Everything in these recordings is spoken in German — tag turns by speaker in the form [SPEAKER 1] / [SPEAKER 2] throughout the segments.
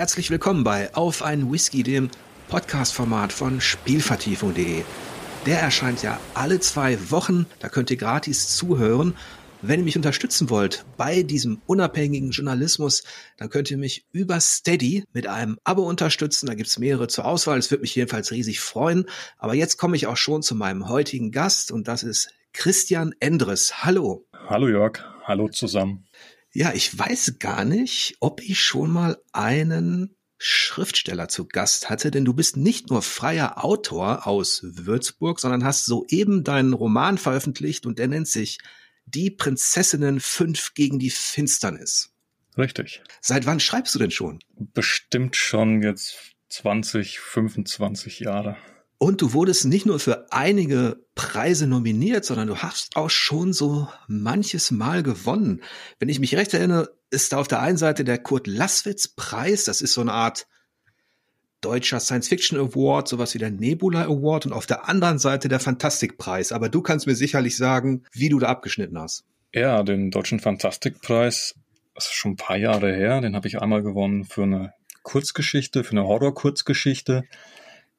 [SPEAKER 1] herzlich willkommen bei Auf ein Whisky, dem Podcast-Format von Spielvertiefung.de. Der erscheint ja alle zwei Wochen, da könnt ihr gratis zuhören. Wenn ihr mich unterstützen wollt bei diesem unabhängigen Journalismus, dann könnt ihr mich über Steady mit einem Abo unterstützen. Da gibt's mehrere zur Auswahl. Es würde mich jedenfalls riesig freuen. Aber jetzt komme ich auch schon zu meinem heutigen Gast und das ist Christian Endres. Hallo.
[SPEAKER 2] Hallo Jörg. Hallo zusammen.
[SPEAKER 1] Ja, ich weiß gar nicht, ob ich schon mal einen Schriftsteller zu Gast hatte, denn du bist nicht nur freier Autor aus Würzburg, sondern hast soeben deinen Roman veröffentlicht und der nennt sich Die Prinzessinnen 5 gegen die Finsternis.
[SPEAKER 2] Richtig.
[SPEAKER 1] Seit wann schreibst du denn schon?
[SPEAKER 2] Bestimmt schon jetzt 20, 25 Jahre.
[SPEAKER 1] Und du wurdest nicht nur für einige Preise nominiert, sondern du hast auch schon so manches Mal gewonnen. Wenn ich mich recht erinnere, ist da auf der einen Seite der Kurt Laswitz Preis, das ist so eine Art deutscher Science Fiction Award, sowas wie der Nebula Award und auf der anderen Seite der Fantastikpreis. Aber du kannst mir sicherlich sagen, wie du da abgeschnitten hast.
[SPEAKER 2] Ja, den deutschen Fantastikpreis, das ist schon ein paar Jahre her, den habe ich einmal gewonnen für eine Kurzgeschichte, für eine Horror-Kurzgeschichte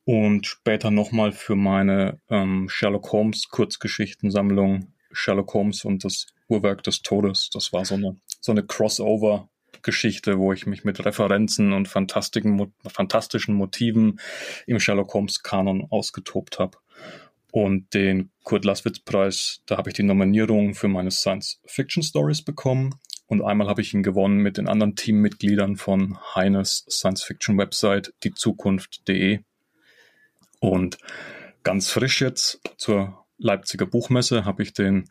[SPEAKER 2] und später nochmal für meine ähm, Sherlock Holmes Kurzgeschichtensammlung Sherlock Holmes und das Uhrwerk des Todes. Das war so eine, so eine Crossover Geschichte, wo ich mich mit Referenzen und fantastischen, fantastischen Motiven im Sherlock Holmes Kanon ausgetobt habe. Und den Kurt Laswitz Preis, da habe ich die Nominierung für meine Science Fiction Stories bekommen. Und einmal habe ich ihn gewonnen mit den anderen Teammitgliedern von Heines Science Fiction Website, diezukunft.de. Und ganz frisch jetzt zur Leipziger Buchmesse habe ich den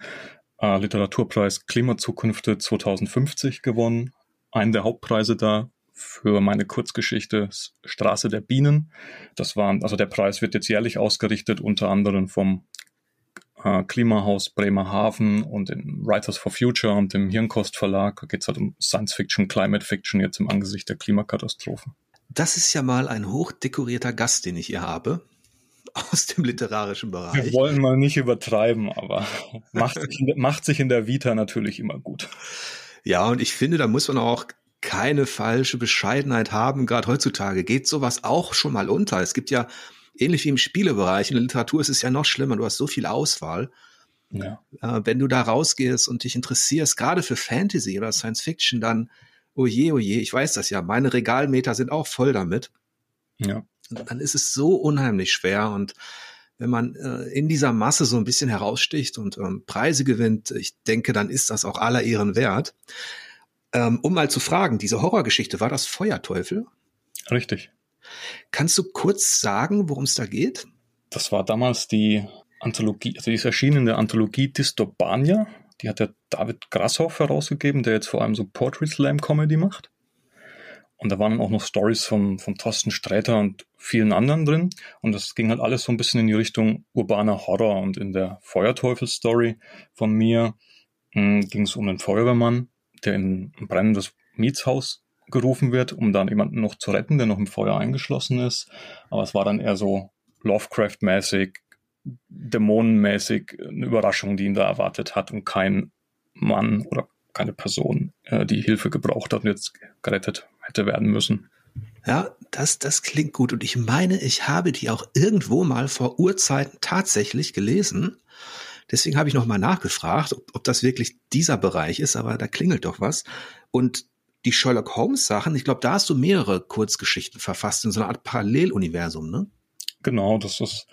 [SPEAKER 2] äh, Literaturpreis Klimazukünfte 2050 gewonnen. Einen der Hauptpreise da für meine Kurzgeschichte Straße der Bienen. Das war, also der Preis wird jetzt jährlich ausgerichtet, unter anderem vom äh, Klimahaus Bremerhaven und dem Writers for Future und dem Hirnkost Verlag. Da geht es halt um Science Fiction, Climate Fiction jetzt im Angesicht der Klimakatastrophe.
[SPEAKER 1] Das ist ja mal ein hochdekorierter Gast, den ich hier habe aus dem literarischen Bereich.
[SPEAKER 2] Wir wollen mal nicht übertreiben, aber macht sich, der, macht sich in der Vita natürlich immer gut.
[SPEAKER 1] Ja, und ich finde, da muss man auch keine falsche Bescheidenheit haben. Gerade heutzutage geht sowas auch schon mal unter. Es gibt ja, ähnlich wie im Spielebereich, in der Literatur ist es ja noch schlimmer. Du hast so viel Auswahl. Ja. Äh, wenn du da rausgehst und dich interessierst, gerade für Fantasy oder Science Fiction, dann, oh je, oh je, ich weiß das ja, meine Regalmeter sind auch voll damit. Ja dann ist es so unheimlich schwer und wenn man äh, in dieser Masse so ein bisschen heraussticht und ähm, Preise gewinnt, ich denke, dann ist das auch aller Ehren wert. Ähm, um mal zu fragen, diese Horrorgeschichte, war das Feuerteufel?
[SPEAKER 2] Richtig.
[SPEAKER 1] Kannst du kurz sagen, worum es da geht?
[SPEAKER 2] Das war damals die Anthologie, also die ist erschienen in der Anthologie Dystopania. Die hat der David Grashoff herausgegeben, der jetzt vor allem so Poetry Slam Comedy macht. Und da waren auch noch Stories von, von Thorsten Sträter und vielen anderen drin. Und das ging halt alles so ein bisschen in die Richtung urbaner Horror. Und in der Feuerteufel-Story von mir hm, ging es um einen Feuerwehrmann, der in ein brennendes Mietshaus gerufen wird, um dann jemanden noch zu retten, der noch im Feuer eingeschlossen ist. Aber es war dann eher so Lovecraft-mäßig, dämonenmäßig eine Überraschung, die ihn da erwartet hat und kein Mann oder keine Person, äh, die Hilfe gebraucht hat und jetzt gerettet hätte werden müssen.
[SPEAKER 1] Ja, das, das klingt gut. Und ich meine, ich habe die auch irgendwo mal vor Urzeiten tatsächlich gelesen. Deswegen habe ich nochmal nachgefragt, ob, ob das wirklich dieser Bereich ist, aber da klingelt doch was. Und die Sherlock Holmes Sachen, ich glaube, da hast du mehrere Kurzgeschichten verfasst in so einer Art Paralleluniversum, ne?
[SPEAKER 2] Genau, das ist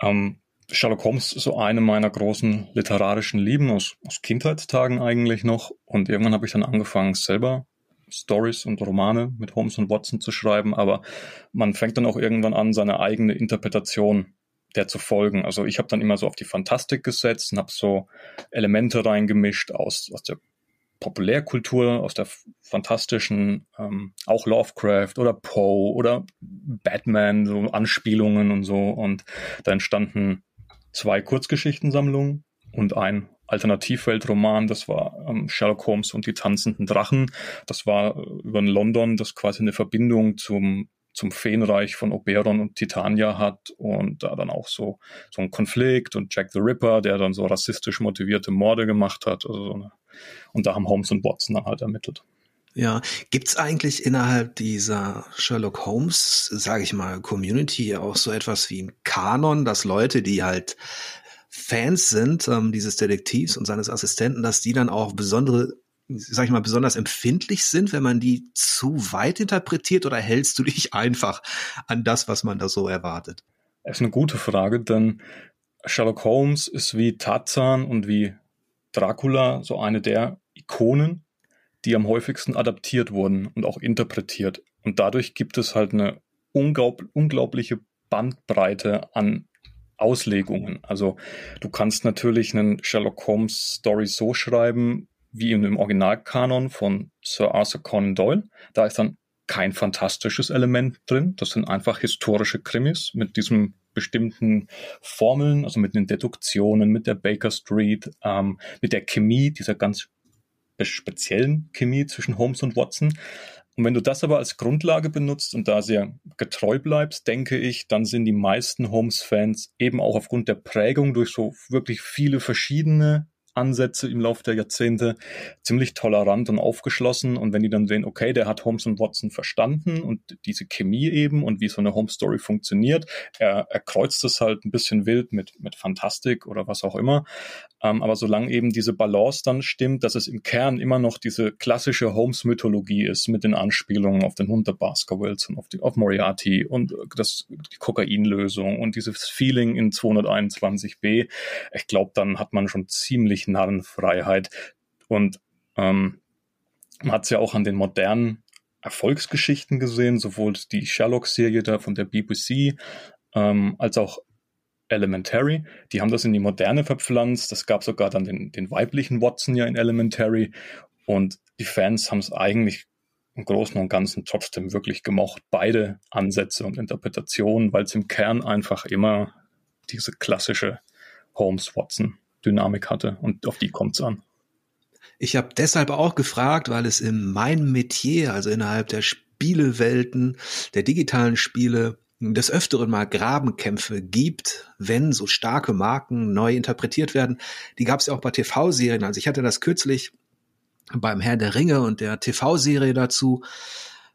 [SPEAKER 2] ähm, Sherlock Holmes ist so eine meiner großen literarischen Lieben aus, aus Kindheitstagen eigentlich noch. Und irgendwann habe ich dann angefangen, selber Stories und Romane mit Holmes und Watson zu schreiben, aber man fängt dann auch irgendwann an, seine eigene Interpretation der zu folgen. Also ich habe dann immer so auf die Fantastik gesetzt und habe so Elemente reingemischt aus, aus der Populärkultur, aus der fantastischen, ähm, auch Lovecraft oder Poe oder Batman, so Anspielungen und so. Und da entstanden zwei Kurzgeschichtensammlungen und ein Alternativweltroman, das war ähm, Sherlock Holmes und die tanzenden Drachen. Das war äh, über London, das quasi eine Verbindung zum zum Feenreich von Oberon und Titania hat und da dann auch so so ein Konflikt und Jack the Ripper, der dann so rassistisch motivierte Morde gemacht hat. Also so eine, und da haben Holmes und Watson dann halt ermittelt.
[SPEAKER 1] Ja, gibt's eigentlich innerhalb dieser Sherlock Holmes, sage ich mal, Community auch so etwas wie ein Kanon, dass Leute, die halt Fans sind ähm, dieses Detektivs und seines Assistenten, dass die dann auch besondere, sag ich mal, besonders empfindlich sind, wenn man die zu weit interpretiert oder hältst du dich einfach an das, was man da so erwartet?
[SPEAKER 2] Das ist eine gute Frage, denn Sherlock Holmes ist wie Tarzan und wie Dracula so eine der Ikonen die am häufigsten adaptiert wurden und auch interpretiert. Und dadurch gibt es halt eine unglaub unglaubliche Bandbreite an Auslegungen. Also du kannst natürlich einen Sherlock Holmes Story so schreiben, wie in dem Originalkanon von Sir Arthur Conan Doyle. Da ist dann kein fantastisches Element drin. Das sind einfach historische Krimis mit diesem bestimmten Formeln, also mit den Deduktionen, mit der Baker Street, ähm, mit der Chemie, dieser ganz speziellen Chemie zwischen Holmes und Watson. Und wenn du das aber als Grundlage benutzt und da sehr getreu bleibst, denke ich, dann sind die meisten Holmes-Fans eben auch aufgrund der Prägung durch so wirklich viele verschiedene Ansätze im Laufe der Jahrzehnte ziemlich tolerant und aufgeschlossen. Und wenn die dann sehen, okay, der hat Holmes und Watson verstanden und diese Chemie eben und wie so eine Home-Story funktioniert, er, er kreuzt es halt ein bisschen wild mit, mit Fantastik oder was auch immer. Ähm, aber solange eben diese Balance dann stimmt, dass es im Kern immer noch diese klassische Holmes-Mythologie ist mit den Anspielungen auf den Hund der Baskervilles und auf, die, auf Moriarty und das, die Kokainlösung und dieses Feeling in 221b, ich glaube, dann hat man schon ziemlich Narrenfreiheit. Und ähm, man hat es ja auch an den modernen Erfolgsgeschichten gesehen, sowohl die Sherlock-Serie da von der BBC ähm, als auch Elementary. Die haben das in die Moderne verpflanzt. Es gab sogar dann den, den weiblichen Watson ja in Elementary. Und die Fans haben es eigentlich im Großen und Ganzen trotzdem wirklich gemocht. Beide Ansätze und Interpretationen, weil es im Kern einfach immer diese klassische Holmes-Watson-Dynamik hatte. Und auf die kommt es an.
[SPEAKER 1] Ich habe deshalb auch gefragt, weil es in meinem Metier, also innerhalb der Spielewelten, der digitalen Spiele, des Öfteren mal Grabenkämpfe gibt, wenn so starke Marken neu interpretiert werden. Die gab es ja auch bei TV-Serien. Also ich hatte das kürzlich beim Herr der Ringe und der TV-Serie dazu,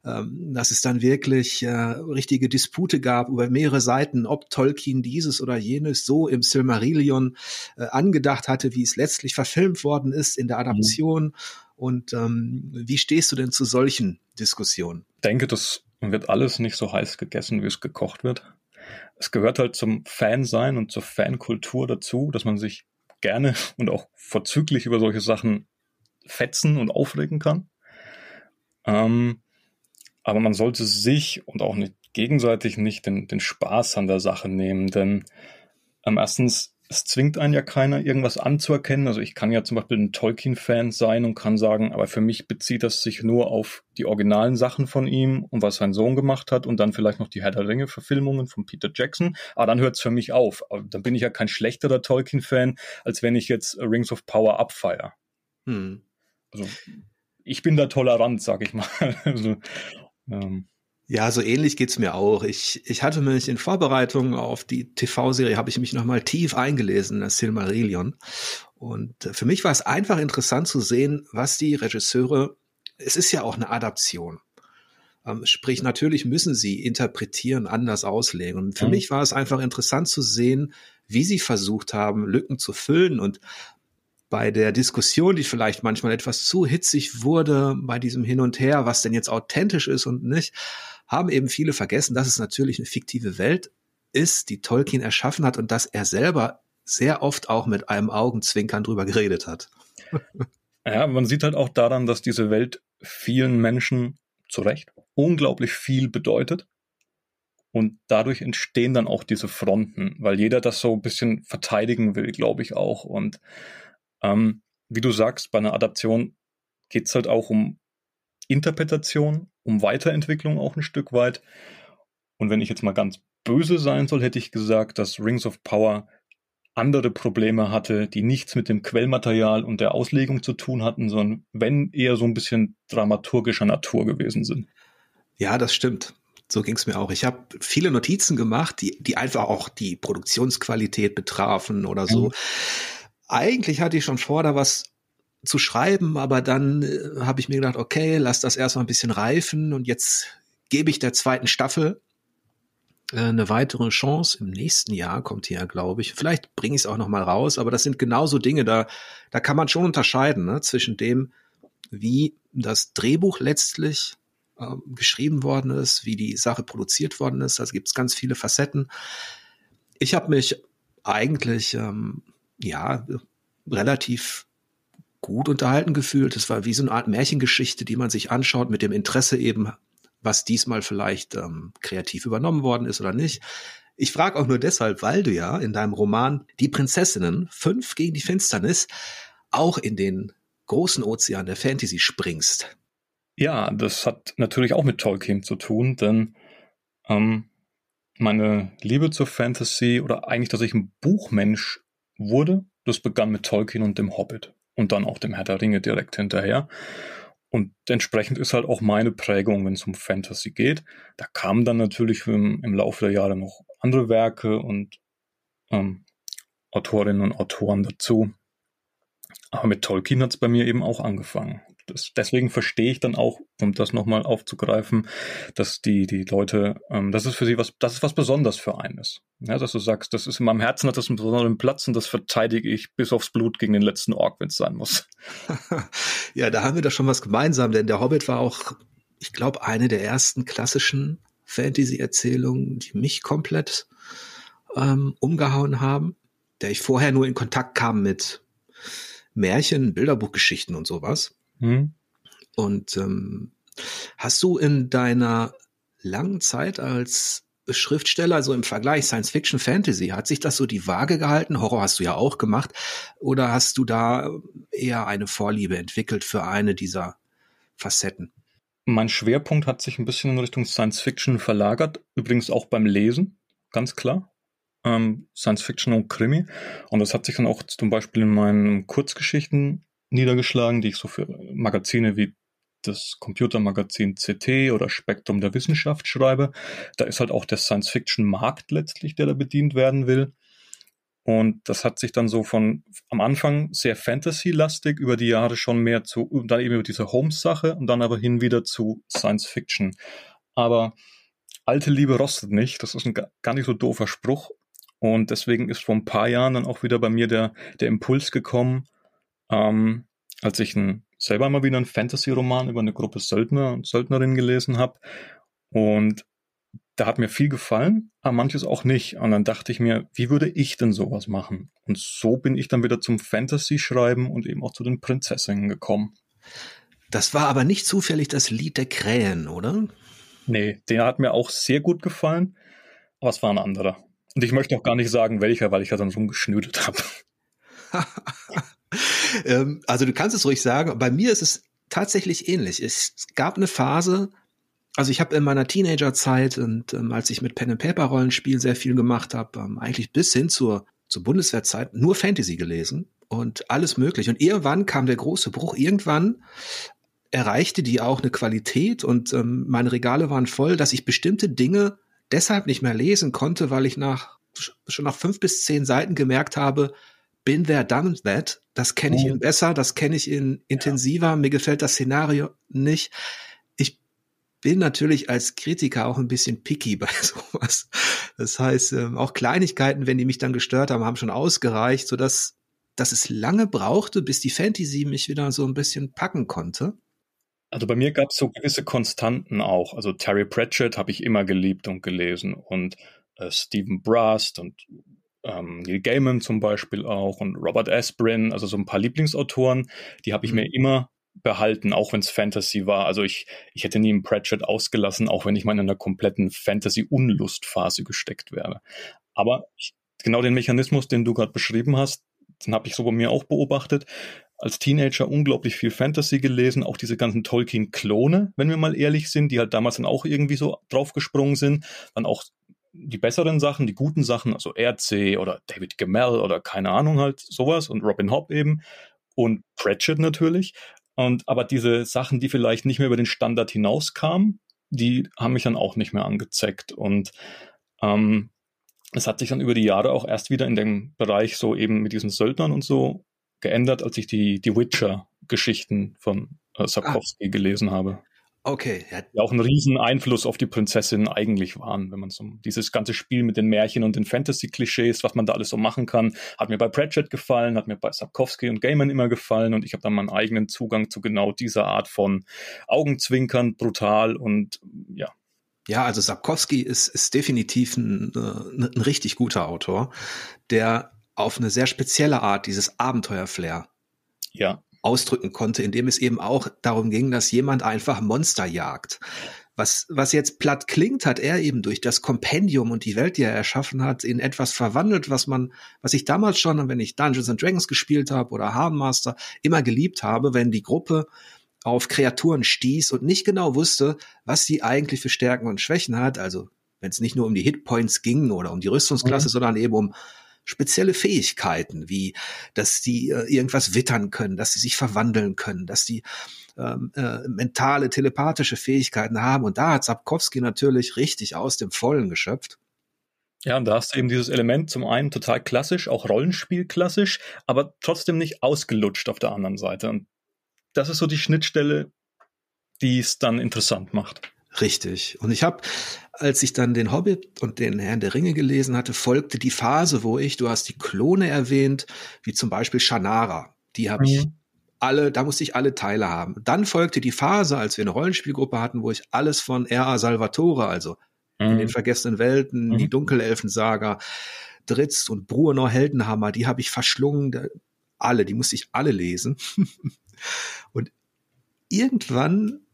[SPEAKER 1] ähm, dass es dann wirklich äh, richtige Dispute gab über mehrere Seiten, ob Tolkien dieses oder jenes so im Silmarillion äh, angedacht hatte, wie es letztlich verfilmt worden ist in der Adaption. Mhm. Und ähm, wie stehst du denn zu solchen Diskussionen?
[SPEAKER 2] Ich denke, das wird alles nicht so heiß gegessen, wie es gekocht wird. Es gehört halt zum Fansein und zur Fankultur dazu, dass man sich gerne und auch vorzüglich über solche Sachen fetzen und aufregen kann. Ähm, aber man sollte sich und auch nicht gegenseitig nicht den, den Spaß an der Sache nehmen, denn ähm, erstens es zwingt einen ja keiner, irgendwas anzuerkennen. Also ich kann ja zum Beispiel ein Tolkien-Fan sein und kann sagen, aber für mich bezieht das sich nur auf die originalen Sachen von ihm und was sein Sohn gemacht hat und dann vielleicht noch die Herr der Ringe-Verfilmungen von Peter Jackson. Aber dann hört es für mich auf. Aber dann bin ich ja kein schlechterer Tolkien-Fan, als wenn ich jetzt Rings of Power abfeier. Hm. Also ich bin da tolerant, sag ich mal. also,
[SPEAKER 1] ähm, ja, so ähnlich geht's mir auch. Ich, ich hatte mich in Vorbereitung auf die TV-Serie, habe ich mich nochmal tief eingelesen, das Silmarillion. Und äh, für mich war es einfach interessant zu sehen, was die Regisseure, es ist ja auch eine Adaption. Ähm, sprich, natürlich müssen sie interpretieren, anders auslegen. Und für mhm. mich war es einfach interessant zu sehen, wie sie versucht haben, Lücken zu füllen und bei der Diskussion, die vielleicht manchmal etwas zu hitzig wurde, bei diesem Hin und Her, was denn jetzt authentisch ist und nicht, haben eben viele vergessen, dass es natürlich eine fiktive Welt ist, die Tolkien erschaffen hat und dass er selber sehr oft auch mit einem Augenzwinkern drüber geredet hat.
[SPEAKER 2] Ja, man sieht halt auch daran, dass diese Welt vielen Menschen zu Recht unglaublich viel bedeutet. Und dadurch entstehen dann auch diese Fronten, weil jeder das so ein bisschen verteidigen will, glaube ich auch. Und ähm, wie du sagst, bei einer Adaption geht es halt auch um Interpretation, um Weiterentwicklung auch ein Stück weit. Und wenn ich jetzt mal ganz böse sein soll, hätte ich gesagt, dass Rings of Power andere Probleme hatte, die nichts mit dem Quellmaterial und der Auslegung zu tun hatten, sondern wenn eher so ein bisschen dramaturgischer Natur gewesen sind.
[SPEAKER 1] Ja, das stimmt. So ging es mir auch. Ich habe viele Notizen gemacht, die, die einfach auch die Produktionsqualität betrafen oder so. Mhm. Eigentlich hatte ich schon vor, da was zu schreiben, aber dann äh, habe ich mir gedacht, okay, lass das erstmal ein bisschen reifen und jetzt gebe ich der zweiten Staffel äh, eine weitere Chance. Im nächsten Jahr kommt hier, glaube ich. Vielleicht bringe ich es auch noch mal raus, aber das sind genauso Dinge, da, da kann man schon unterscheiden ne, zwischen dem, wie das Drehbuch letztlich äh, geschrieben worden ist, wie die Sache produziert worden ist. Also gibt es ganz viele Facetten. Ich habe mich eigentlich ähm, ja relativ gut unterhalten gefühlt. Es war wie so eine Art Märchengeschichte, die man sich anschaut mit dem Interesse eben, was diesmal vielleicht ähm, kreativ übernommen worden ist oder nicht. Ich frage auch nur deshalb, weil du ja in deinem Roman Die Prinzessinnen fünf gegen die Finsternis auch in den großen Ozean der Fantasy springst.
[SPEAKER 2] Ja, das hat natürlich auch mit Tolkien zu tun, denn ähm, meine Liebe zur Fantasy oder eigentlich, dass ich ein Buchmensch wurde, das begann mit Tolkien und dem Hobbit und dann auch dem Herr der Ringe direkt hinterher. Und entsprechend ist halt auch meine Prägung, wenn es um Fantasy geht. Da kamen dann natürlich im, im Laufe der Jahre noch andere Werke und ähm, Autorinnen und Autoren dazu. Aber mit Tolkien hat es bei mir eben auch angefangen das, deswegen verstehe ich dann auch, um das nochmal aufzugreifen, dass die, die Leute, ähm, das ist für sie was, das ist was Besonderes für einen ist. Ja, dass du sagst, das ist in meinem Herzen, hat das einen besonderen Platz und das verteidige ich bis aufs Blut gegen den letzten Ork, wenn es sein muss.
[SPEAKER 1] ja, da haben wir doch schon was gemeinsam, denn der Hobbit war auch, ich glaube, eine der ersten klassischen Fantasy-Erzählungen, die mich komplett ähm, umgehauen haben, der ich vorher nur in Kontakt kam mit Märchen, Bilderbuchgeschichten und sowas. Mhm. Und ähm, hast du in deiner langen Zeit als Schriftsteller, also im Vergleich Science Fiction Fantasy, hat sich das so die Waage gehalten? Horror hast du ja auch gemacht. Oder hast du da eher eine Vorliebe entwickelt für eine dieser Facetten?
[SPEAKER 2] Mein Schwerpunkt hat sich ein bisschen in Richtung Science Fiction verlagert, übrigens auch beim Lesen, ganz klar. Ähm, Science Fiction und Krimi. Und das hat sich dann auch zum Beispiel in meinen Kurzgeschichten niedergeschlagen, die ich so für Magazine wie das Computermagazin CT oder Spektrum der Wissenschaft schreibe. Da ist halt auch der Science-Fiction-Markt letztlich, der da bedient werden will. Und das hat sich dann so von am Anfang sehr Fantasy-lastig über die Jahre schon mehr zu, dann eben über diese Holmes-Sache und dann aber hin wieder zu Science-Fiction. Aber alte Liebe rostet nicht. Das ist ein gar nicht so doofer Spruch. Und deswegen ist vor ein paar Jahren dann auch wieder bei mir der, der Impuls gekommen, ähm, als ich ein, selber mal wieder einen Fantasy-Roman über eine Gruppe Söldner und Söldnerinnen gelesen habe. Und da hat mir viel gefallen, aber manches auch nicht. Und dann dachte ich mir, wie würde ich denn sowas machen? Und so bin ich dann wieder zum Fantasy-Schreiben und eben auch zu den Prinzessinnen gekommen.
[SPEAKER 1] Das war aber nicht zufällig das Lied der Krähen, oder?
[SPEAKER 2] Nee, der hat mir auch sehr gut gefallen, aber es war ein anderer. Und ich möchte auch gar nicht sagen, welcher, weil ich ja dann rumgeschnüdelt habe.
[SPEAKER 1] ähm, also du kannst es ruhig sagen. Bei mir ist es tatsächlich ähnlich. Es gab eine Phase, also ich habe in meiner Teenagerzeit und ähm, als ich mit Pen and Paper Rollenspiel sehr viel gemacht habe, ähm, eigentlich bis hin zur zur Bundeswehrzeit nur Fantasy gelesen und alles möglich. Und irgendwann kam der große Bruch. Irgendwann erreichte die auch eine Qualität und ähm, meine Regale waren voll, dass ich bestimmte Dinge deshalb nicht mehr lesen konnte, weil ich nach schon nach fünf bis zehn Seiten gemerkt habe, Been there, done that. Das kenne ich oh. in besser, das kenne ich in intensiver. Ja. Mir gefällt das Szenario nicht. Ich bin natürlich als Kritiker auch ein bisschen picky bei sowas. Das heißt, ähm, auch Kleinigkeiten, wenn die mich dann gestört haben, haben schon ausgereicht, sodass dass es lange brauchte, bis die Fantasy mich wieder so ein bisschen packen konnte.
[SPEAKER 2] Also bei mir gab es so gewisse Konstanten auch. Also Terry Pratchett habe ich immer geliebt und gelesen und äh, Stephen Brast und ähm, Neil Gaiman zum Beispiel auch und Robert Asprin, also so ein paar Lieblingsautoren, die habe ich mhm. mir immer behalten, auch wenn es Fantasy war. Also ich, ich hätte nie einen Pratchett ausgelassen, auch wenn ich mal in einer kompletten Fantasy-Unlustphase gesteckt wäre. Aber ich, genau den Mechanismus, den du gerade beschrieben hast, den habe ich so bei mir auch beobachtet. Als Teenager unglaublich viel Fantasy gelesen, auch diese ganzen Tolkien-Klone, wenn wir mal ehrlich sind, die halt damals dann auch irgendwie so draufgesprungen sind. Dann auch die besseren Sachen, die guten Sachen, also RC oder David Gemmell oder keine Ahnung halt sowas und Robin Hobb eben und Pratchett natürlich. Und aber diese Sachen, die vielleicht nicht mehr über den Standard hinauskamen, die haben mich dann auch nicht mehr angezeckt. Und ähm, es hat sich dann über die Jahre auch erst wieder in dem Bereich so eben mit diesen Söldnern und so geändert, als ich die, die Witcher Geschichten von äh, Sapkowski ah. gelesen habe.
[SPEAKER 1] Okay.
[SPEAKER 2] Ja. Die auch einen riesen Einfluss auf die Prinzessin eigentlich waren, wenn man so dieses ganze Spiel mit den Märchen und den Fantasy-Klischees, was man da alles so machen kann, hat mir bei Pratchett gefallen, hat mir bei Sapkowski und Gaiman immer gefallen und ich habe dann meinen eigenen Zugang zu genau dieser Art von Augenzwinkern, brutal und ja.
[SPEAKER 1] Ja, also Sapkowski ist, ist definitiv ein, ein, äh, ein richtig guter Autor, der auf eine sehr spezielle Art dieses Abenteuerflair
[SPEAKER 2] ja
[SPEAKER 1] ausdrücken konnte, indem es eben auch darum ging, dass jemand einfach Monster jagt. Was, was jetzt platt klingt, hat er eben durch das Kompendium und die Welt, die er erschaffen hat, in etwas verwandelt, was man, was ich damals schon, wenn ich Dungeons and Dragons gespielt habe oder Hardenmaster, immer geliebt habe, wenn die Gruppe auf Kreaturen stieß und nicht genau wusste, was sie eigentlich für Stärken und Schwächen hat. Also wenn es nicht nur um die Hitpoints ging oder um die Rüstungsklasse, mhm. sondern eben um spezielle Fähigkeiten, wie dass die äh, irgendwas wittern können, dass sie sich verwandeln können, dass die ähm, äh, mentale, telepathische Fähigkeiten haben. Und da hat Sapkowski natürlich richtig aus dem Vollen geschöpft.
[SPEAKER 2] Ja, und da hast du eben dieses Element zum einen total klassisch, auch Rollenspiel klassisch, aber trotzdem nicht ausgelutscht auf der anderen Seite. Und das ist so die Schnittstelle, die es dann interessant macht.
[SPEAKER 1] Richtig. Und ich habe, als ich dann den Hobbit und den Herrn der Ringe gelesen hatte, folgte die Phase, wo ich, du hast die Klone erwähnt, wie zum Beispiel Shannara. Die habe mhm. ich alle, da musste ich alle Teile haben. Dann folgte die Phase, als wir eine Rollenspielgruppe hatten, wo ich alles von R.A. Salvatore, also mhm. in den vergessenen Welten, mhm. die Dunkelelfensaga, Dritz und Bruenor Heldenhammer, die habe ich verschlungen. Alle, die musste ich alle lesen. und irgendwann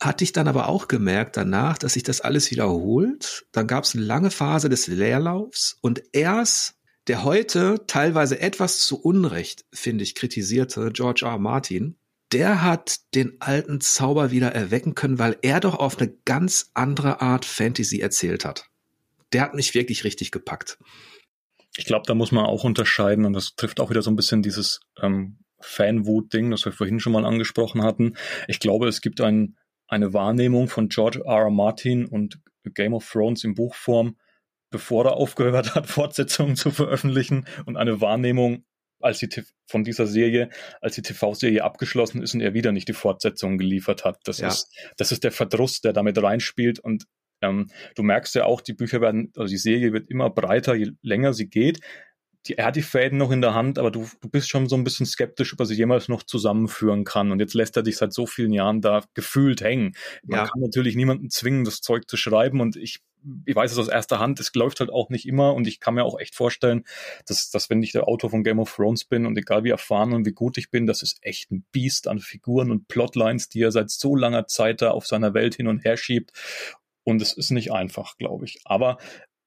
[SPEAKER 1] hatte ich dann aber auch gemerkt danach, dass sich das alles wiederholt. Dann gab es eine lange Phase des Leerlaufs und erst der heute teilweise etwas zu Unrecht, finde ich, kritisierte George R. Martin, der hat den alten Zauber wieder erwecken können, weil er doch auf eine ganz andere Art Fantasy erzählt hat. Der hat mich wirklich richtig gepackt.
[SPEAKER 2] Ich glaube, da muss man auch unterscheiden und das trifft auch wieder so ein bisschen dieses ähm, Fanwut-Ding, das wir vorhin schon mal angesprochen hatten. Ich glaube, es gibt ein eine Wahrnehmung von George R. R. Martin und Game of Thrones in Buchform, bevor er aufgehört hat, Fortsetzungen zu veröffentlichen und eine Wahrnehmung als die von dieser Serie, als die TV-Serie abgeschlossen ist und er wieder nicht die Fortsetzung geliefert hat. Das ja. ist das ist der Verdruss, der damit reinspielt und ähm, du merkst ja auch, die Bücher werden, also die Serie wird immer breiter, je länger sie geht die, er hat die Fäden noch in der Hand, aber du, du bist schon so ein bisschen skeptisch, ob er sie jemals noch zusammenführen kann. Und jetzt lässt er dich seit so vielen Jahren da gefühlt hängen. Man ja. kann natürlich niemanden zwingen, das Zeug zu schreiben. Und ich, ich weiß es aus erster Hand, es läuft halt auch nicht immer. Und ich kann mir auch echt vorstellen, dass, dass wenn ich der Autor von Game of Thrones bin und egal wie erfahren und wie gut ich bin, das ist echt ein Biest an Figuren und Plotlines, die er seit so langer Zeit da auf seiner Welt hin und her schiebt. Und es ist nicht einfach, glaube ich. Aber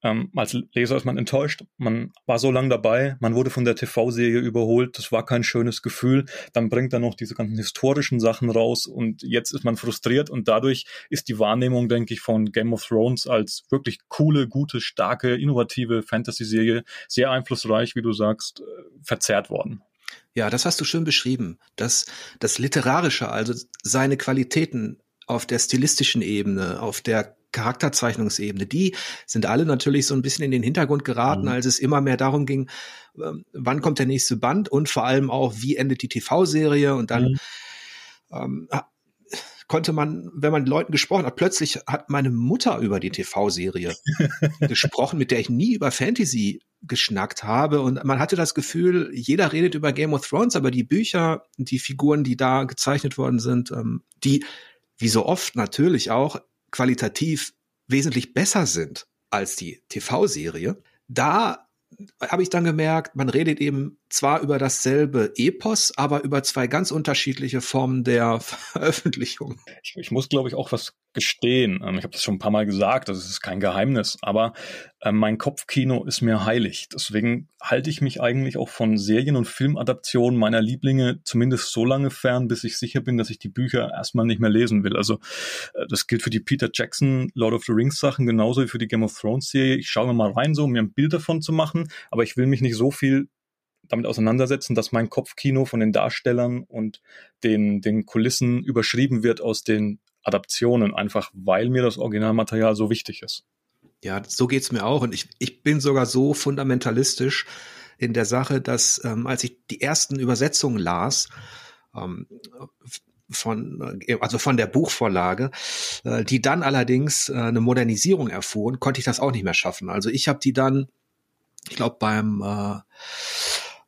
[SPEAKER 2] ähm, als Leser ist man enttäuscht. Man war so lange dabei, man wurde von der TV-Serie überholt, das war kein schönes Gefühl. Dann bringt er noch diese ganzen historischen Sachen raus und jetzt ist man frustriert und dadurch ist die Wahrnehmung, denke ich, von Game of Thrones als wirklich coole, gute, starke, innovative Fantasy-Serie sehr einflussreich, wie du sagst, äh, verzerrt worden.
[SPEAKER 1] Ja, das hast du schön beschrieben. Das, das Literarische, also seine Qualitäten auf der stilistischen Ebene, auf der Charakterzeichnungsebene, die sind alle natürlich so ein bisschen in den Hintergrund geraten, mhm. als es immer mehr darum ging, ähm, wann kommt der nächste Band und vor allem auch, wie endet die TV-Serie und dann mhm. ähm, konnte man, wenn man Leuten gesprochen hat, plötzlich hat meine Mutter über die TV-Serie gesprochen, mit der ich nie über Fantasy geschnackt habe und man hatte das Gefühl, jeder redet über Game of Thrones, aber die Bücher, die Figuren, die da gezeichnet worden sind, ähm, die wie so oft natürlich auch qualitativ wesentlich besser sind als die TV-Serie, da habe ich dann gemerkt, man redet eben zwar über dasselbe Epos, aber über zwei ganz unterschiedliche Formen der Veröffentlichung.
[SPEAKER 2] Ich, ich muss, glaube ich, auch was gestehen. Ähm, ich habe das schon ein paar Mal gesagt, das ist kein Geheimnis, aber äh, mein Kopfkino ist mir heilig. Deswegen halte ich mich eigentlich auch von Serien- und Filmadaptionen meiner Lieblinge zumindest so lange fern, bis ich sicher bin, dass ich die Bücher erstmal nicht mehr lesen will. Also äh, das gilt für die Peter Jackson Lord of the Rings Sachen genauso wie für die Game of Thrones Serie. Ich schaue mir mal rein, so um mir ein Bild davon zu machen, aber ich will mich nicht so viel damit auseinandersetzen, dass mein Kopfkino von den Darstellern und den, den Kulissen überschrieben wird aus den Adaptionen, einfach weil mir das Originalmaterial so wichtig ist.
[SPEAKER 1] Ja, so geht's mir auch. Und ich, ich bin sogar so fundamentalistisch in der Sache, dass ähm, als ich die ersten Übersetzungen las, ähm, von, äh, also von der Buchvorlage, äh, die dann allerdings äh, eine Modernisierung erfuhren, konnte ich das auch nicht mehr schaffen. Also ich habe die dann, ich glaube beim äh,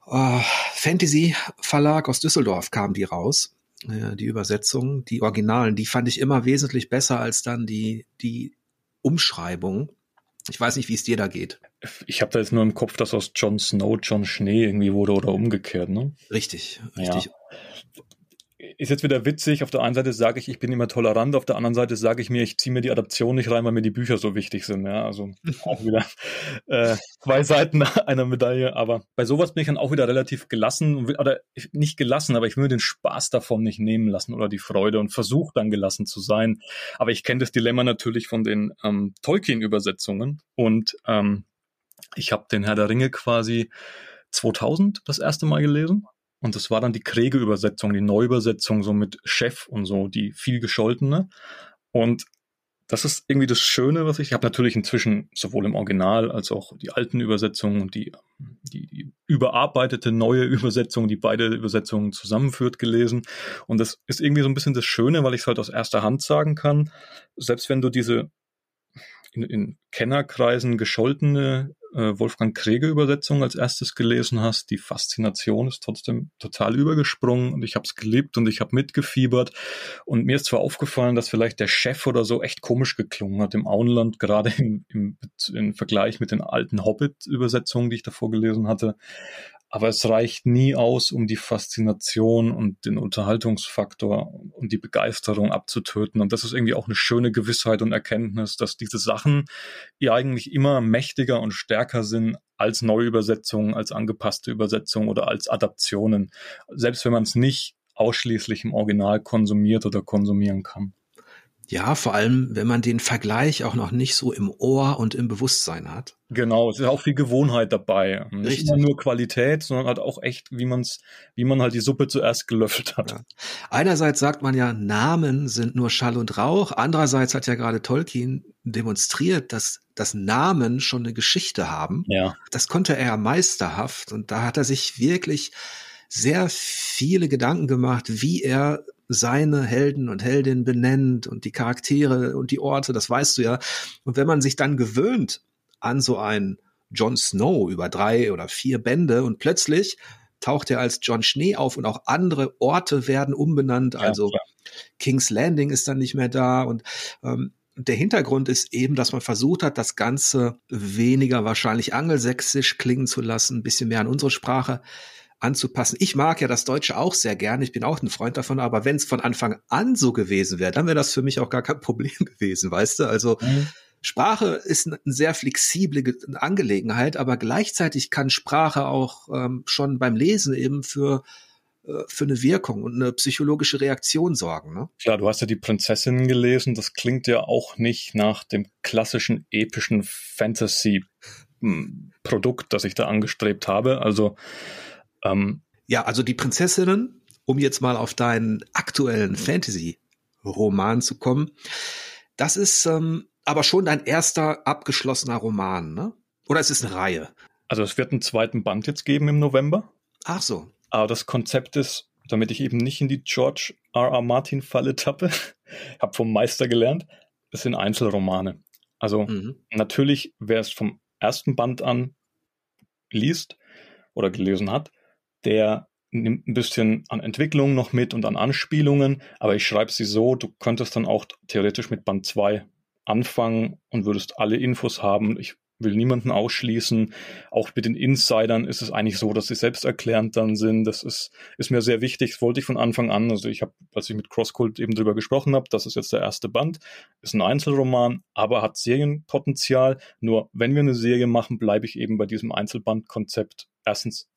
[SPEAKER 1] äh, Fantasy Verlag aus Düsseldorf kam die raus, äh, die Übersetzung, die Originalen, die fand ich immer wesentlich besser als dann die die Umschreibung. Ich weiß nicht, wie es dir da geht.
[SPEAKER 2] Ich habe da jetzt nur im Kopf, dass aus Jon Snow John Schnee irgendwie wurde oder umgekehrt, ne?
[SPEAKER 1] Richtig, richtig.
[SPEAKER 2] Ja ist jetzt wieder witzig. Auf der einen Seite sage ich, ich bin immer tolerant, auf der anderen Seite sage ich mir, ich ziehe mir die Adaption nicht rein, weil mir die Bücher so wichtig sind. Ja, also auch wieder äh, zwei Seiten einer Medaille. Aber bei sowas bin ich dann auch wieder relativ gelassen oder nicht gelassen, aber ich will den Spaß davon nicht nehmen lassen oder die Freude und versuche dann gelassen zu sein. Aber ich kenne das Dilemma natürlich von den ähm, Tolkien-Übersetzungen und ähm, ich habe den Herr der Ringe quasi 2000 das erste Mal gelesen und das war dann die Kriege-Übersetzung, die Neuübersetzung, so mit Chef und so, die viel gescholtene. Und das ist irgendwie das Schöne, was ich, ich habe natürlich inzwischen sowohl im Original als auch die alten Übersetzungen und die, die, die überarbeitete neue Übersetzung, die beide Übersetzungen zusammenführt, gelesen. Und das ist irgendwie so ein bisschen das Schöne, weil ich es halt aus erster Hand sagen kann. Selbst wenn du diese in, in Kennerkreisen gescholtene äh, Wolfgang Krege Übersetzung als erstes gelesen hast, die Faszination ist trotzdem total übergesprungen und ich habe es geliebt und ich habe mitgefiebert. Und mir ist zwar aufgefallen, dass vielleicht der Chef oder so echt komisch geklungen hat im Auenland, gerade im, im, im Vergleich mit den alten Hobbit-Übersetzungen, die ich davor gelesen hatte, aber es reicht nie aus, um die Faszination und den Unterhaltungsfaktor und die Begeisterung abzutöten. Und das ist irgendwie auch eine schöne Gewissheit und Erkenntnis, dass diese Sachen ja eigentlich immer mächtiger und stärker sind als Neuübersetzungen, als angepasste Übersetzungen oder als Adaptionen. Selbst wenn man es nicht ausschließlich im Original konsumiert oder konsumieren kann.
[SPEAKER 1] Ja, vor allem, wenn man den Vergleich auch noch nicht so im Ohr und im Bewusstsein hat.
[SPEAKER 2] Genau, es ist auch viel Gewohnheit dabei. Nicht nur Qualität, sondern halt auch echt, wie man's, wie man halt die Suppe zuerst gelöffelt hat. Ja.
[SPEAKER 1] Einerseits sagt man ja, Namen sind nur Schall und Rauch. Andererseits hat ja gerade Tolkien demonstriert, dass, dass Namen schon eine Geschichte haben.
[SPEAKER 2] Ja.
[SPEAKER 1] Das konnte er meisterhaft und da hat er sich wirklich sehr viele Gedanken gemacht, wie er seine Helden und Heldinnen benennt und die Charaktere und die Orte, das weißt du ja. Und wenn man sich dann gewöhnt an so einen Jon Snow über drei oder vier Bände und plötzlich taucht er als John Schnee auf und auch andere Orte werden umbenannt. Also ja, King's Landing ist dann nicht mehr da und ähm, der Hintergrund ist eben, dass man versucht hat, das Ganze weniger wahrscheinlich angelsächsisch klingen zu lassen, ein bisschen mehr an unsere Sprache anzupassen. Ich mag ja das Deutsche auch sehr gerne, ich bin auch ein Freund davon, aber wenn es von Anfang an so gewesen wäre, dann wäre das für mich auch gar kein Problem gewesen, weißt du? Also mhm. Sprache ist eine sehr flexible Angelegenheit, aber gleichzeitig kann Sprache auch ähm, schon beim Lesen eben für äh, für eine Wirkung und eine psychologische Reaktion sorgen. Ne?
[SPEAKER 2] Klar, du hast ja die Prinzessinnen gelesen. Das klingt ja auch nicht nach dem klassischen epischen Fantasy-Produkt, hm, das ich da angestrebt habe. Also
[SPEAKER 1] ähm, ja, also die Prinzessinnen, um jetzt mal auf deinen aktuellen Fantasy-Roman zu kommen, das ist ähm, aber schon dein erster abgeschlossener Roman, ne? Oder es ist eine Reihe?
[SPEAKER 2] Also es wird einen zweiten Band jetzt geben im November.
[SPEAKER 1] Ach so.
[SPEAKER 2] Aber das Konzept ist, damit ich eben nicht in die George R. R. Martin Falle tappe, habe vom Meister gelernt, es sind Einzelromane. Also mhm. natürlich, wer es vom ersten Band an liest oder gelesen hat, der nimmt ein bisschen an Entwicklung noch mit und an Anspielungen, aber ich schreibe sie so, du könntest dann auch theoretisch mit Band 2 anfangen und würdest alle Infos haben. Ich will niemanden ausschließen. Auch mit den Insidern ist es eigentlich so, dass sie selbsterklärend dann sind. Das ist, ist mir sehr wichtig. Das wollte ich von Anfang an. Also ich habe, als ich mit Crosscult eben drüber gesprochen habe, das ist jetzt der erste Band, ist ein Einzelroman, aber hat Serienpotenzial. Nur wenn wir eine Serie machen, bleibe ich eben bei diesem Einzelbandkonzept. Erstens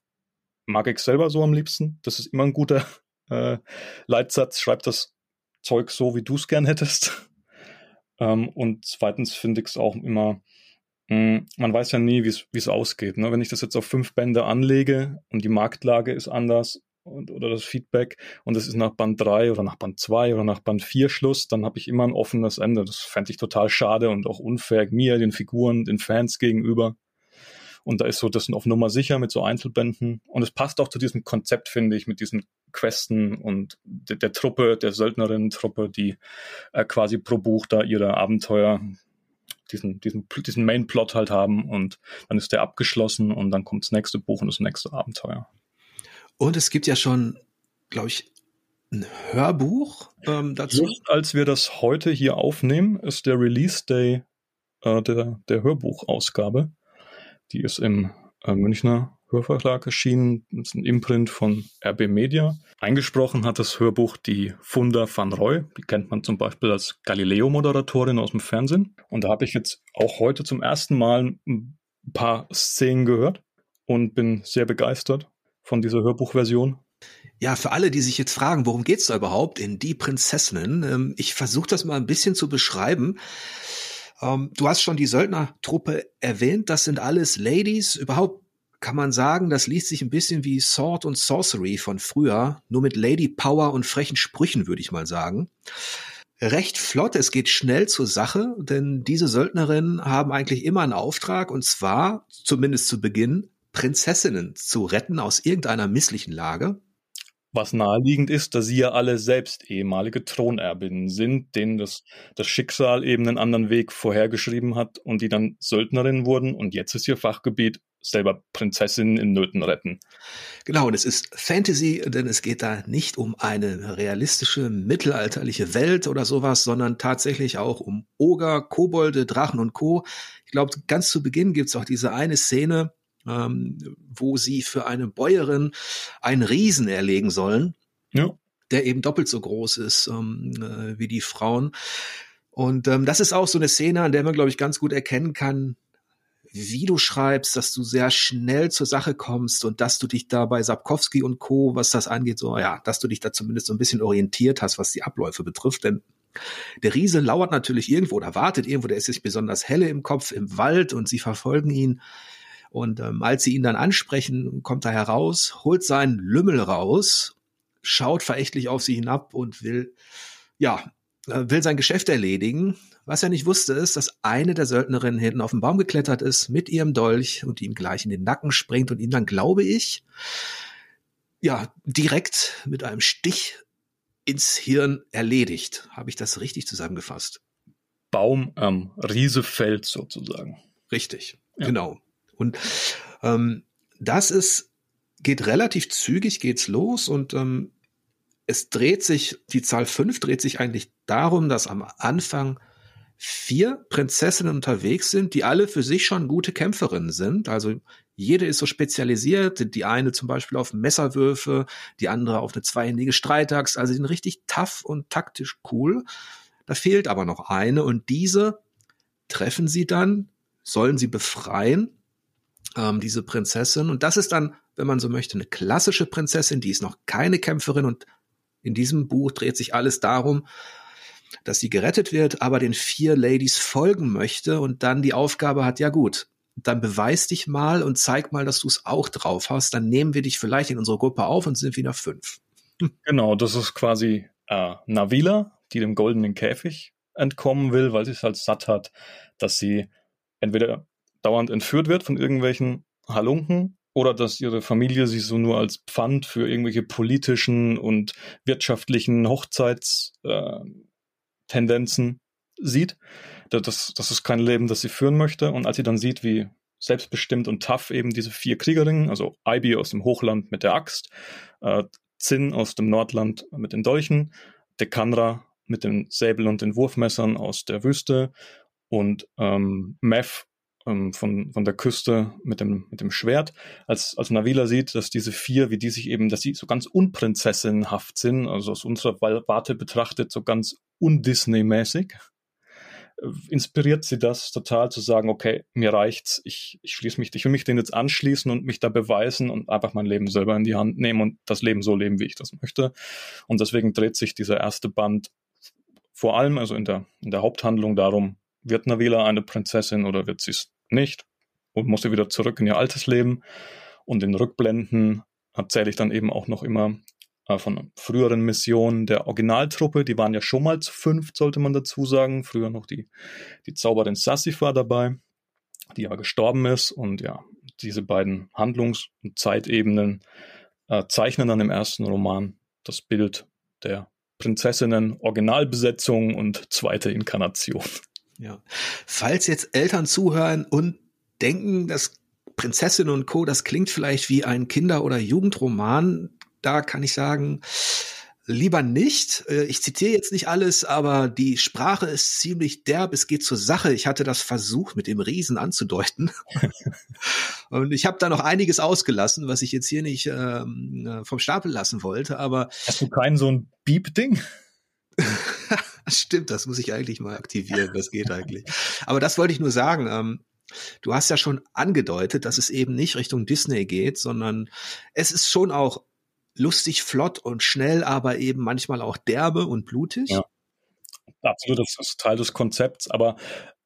[SPEAKER 2] mag ich selber so am liebsten. Das ist immer ein guter äh, Leitsatz. Schreib das Zeug so, wie du es gern hättest. Ähm, und zweitens finde ich es auch immer, mh, hm, man weiß ja nie, wie es ausgeht. Ne? Wenn ich das jetzt auf fünf Bände anlege und die Marktlage ist anders und, oder das Feedback und es ist nach Band 3 oder nach Band 2 oder nach Band 4 Schluss, dann habe ich immer ein offenes Ende. Das fände ich total schade und auch unfair mir, den Figuren, den Fans gegenüber. Und da ist so das auf Nummer sicher mit so Einzelbänden. Und es passt auch zu diesem Konzept, finde ich, mit diesen Questen und der, der Truppe, der Söldnerinnen-Truppe, die äh, quasi pro Buch da ihre Abenteuer, diesen, diesen, diesen Main-Plot halt haben und dann ist der abgeschlossen und dann kommt das nächste Buch und das nächste Abenteuer.
[SPEAKER 1] Und es gibt ja schon, glaube ich, ein Hörbuch ähm, dazu.
[SPEAKER 2] Just als wir das heute hier aufnehmen, ist der Release Day äh, der, der Hörbuchausgabe. Die ist im äh, Münchner Hörverlag erschienen. Das ist ein Imprint von RB Media. Eingesprochen hat das Hörbuch die Funda van Roy. Die kennt man zum Beispiel als Galileo-Moderatorin aus dem Fernsehen. Und da habe ich jetzt auch heute zum ersten Mal ein paar Szenen gehört und bin sehr begeistert von dieser Hörbuchversion.
[SPEAKER 1] Ja, für alle, die sich jetzt fragen, worum geht's da überhaupt in Die Prinzessinnen? Ähm, ich versuche das mal ein bisschen zu beschreiben. Ähm, du hast schon die Söldnertruppe erwähnt. Das sind alles Ladies. Überhaupt kann man sagen, das liest sich ein bisschen wie Sword und Sorcery von früher, nur mit Lady Power und frechen Sprüchen, würde ich mal sagen. Recht flott, es geht schnell zur Sache, denn diese Söldnerinnen haben eigentlich immer einen Auftrag, und zwar, zumindest zu Beginn, Prinzessinnen zu retten aus irgendeiner misslichen Lage.
[SPEAKER 2] Was naheliegend ist, dass sie ja alle selbst ehemalige Thronerbinnen sind, denen das, das Schicksal eben einen anderen Weg vorhergeschrieben hat und die dann Söldnerinnen wurden und jetzt ist ihr Fachgebiet selber Prinzessinnen in Nöten retten.
[SPEAKER 1] Genau, und es ist Fantasy, denn es geht da nicht um eine realistische mittelalterliche Welt oder sowas, sondern tatsächlich auch um Oger, Kobolde, Drachen und Co. Ich glaube, ganz zu Beginn gibt es auch diese eine Szene, ähm, wo sie für eine Bäuerin einen Riesen erlegen sollen, ja. der eben doppelt so groß ist ähm, äh, wie die Frauen. Und ähm, das ist auch so eine Szene, an der man, glaube ich, ganz gut erkennen kann, wie du schreibst, dass du sehr schnell zur Sache kommst und dass du dich da bei Sapkowski und Co., was das angeht, so, ja, dass du dich da zumindest so ein bisschen orientiert hast, was die Abläufe betrifft, denn der Riese lauert natürlich irgendwo oder wartet irgendwo, der ist sich besonders helle im Kopf im Wald und sie verfolgen ihn. Und ähm, als sie ihn dann ansprechen, kommt er heraus, holt seinen Lümmel raus, schaut verächtlich auf sie hinab und will, ja, äh, will sein Geschäft erledigen. Was er nicht wusste, ist, dass eine der Söldnerinnen hinten auf den Baum geklettert ist mit ihrem Dolch und ihm gleich in den Nacken springt und ihn dann, glaube ich, ja, direkt mit einem Stich ins Hirn erledigt. Habe ich das richtig zusammengefasst?
[SPEAKER 2] Baum am Riesefeld sozusagen.
[SPEAKER 1] Richtig, ja. genau. Und ähm, das ist, geht relativ zügig, geht's los und ähm, es dreht sich, die Zahl fünf dreht sich eigentlich darum, dass am Anfang vier Prinzessinnen unterwegs sind, die alle für sich schon gute Kämpferinnen sind. Also jede ist so spezialisiert. Die eine zum Beispiel auf Messerwürfe, die andere auf eine zweihändige Streitaxt. Also die sind richtig tough und taktisch cool. Da fehlt aber noch eine und diese treffen sie dann, sollen sie befreien ähm, diese Prinzessin. Und das ist dann, wenn man so möchte, eine klassische Prinzessin, die ist noch keine Kämpferin. Und in diesem Buch dreht sich alles darum, dass sie gerettet wird, aber den vier Ladies folgen möchte und dann die Aufgabe hat, ja gut, dann beweis dich mal und zeig mal, dass du es auch drauf hast. Dann nehmen wir dich vielleicht in unsere Gruppe auf und sind wieder fünf.
[SPEAKER 2] Genau, das ist quasi äh, Navila, die dem goldenen Käfig entkommen will, weil sie es halt satt hat, dass sie entweder dauernd entführt wird von irgendwelchen Halunken oder dass ihre Familie sie so nur als Pfand für irgendwelche politischen und wirtschaftlichen Hochzeitstendenzen äh, sieht. Das, das ist kein Leben, das sie führen möchte. Und als sie dann sieht, wie selbstbestimmt und tough eben diese vier Kriegerinnen, also Ibi aus dem Hochland mit der Axt, äh, Zinn aus dem Nordland mit den Dolchen, Dekanra mit den Säbel und den Wurfmessern aus der Wüste und ähm, Mev ähm, von, von der Küste mit dem, mit dem Schwert, als, als Navila sieht, dass diese vier, wie die sich eben, dass sie so ganz unprinzessinhaft sind, also aus unserer Warte betrachtet, so ganz undisney-mäßig, äh, inspiriert sie das total zu sagen, okay, mir reicht's, ich, ich schließe mich, ich will mich denen jetzt anschließen und mich da beweisen und einfach mein Leben selber in die Hand nehmen und das Leben so leben, wie ich das möchte. Und deswegen dreht sich dieser erste Band vor allem, also in der, in der Haupthandlung darum, wird Navila eine Prinzessin oder wird sie es nicht und musste wieder zurück in ihr altes Leben. Und in Rückblenden erzähle ich dann eben auch noch immer äh, von früheren Missionen der Originaltruppe. Die waren ja schon mal zu fünf, sollte man dazu sagen. Früher noch die, die Zauberin Sassif dabei, die ja gestorben ist. Und ja, diese beiden Handlungs- und Zeitebenen äh, zeichnen dann im ersten Roman das Bild der Prinzessinnen, Originalbesetzung und zweite Inkarnation.
[SPEAKER 1] Ja. Falls jetzt Eltern zuhören und denken, dass Prinzessin und Co., das klingt vielleicht wie ein Kinder- oder Jugendroman, da kann ich sagen, lieber nicht. Äh, ich zitiere jetzt nicht alles, aber die Sprache ist ziemlich derb. Es geht zur Sache. Ich hatte das versucht, mit dem Riesen anzudeuten. und ich habe da noch einiges ausgelassen, was ich jetzt hier nicht ähm, äh, vom Stapel lassen wollte. Aber
[SPEAKER 2] hast du kein so ein Beep-Ding?
[SPEAKER 1] Stimmt, das muss ich eigentlich mal aktivieren. Das geht eigentlich. Aber das wollte ich nur sagen. Ähm, du hast ja schon angedeutet, dass es eben nicht Richtung Disney geht, sondern es ist schon auch lustig, flott und schnell, aber eben manchmal auch derbe und blutig. Ja.
[SPEAKER 2] Absolut, das ist Teil des Konzepts, aber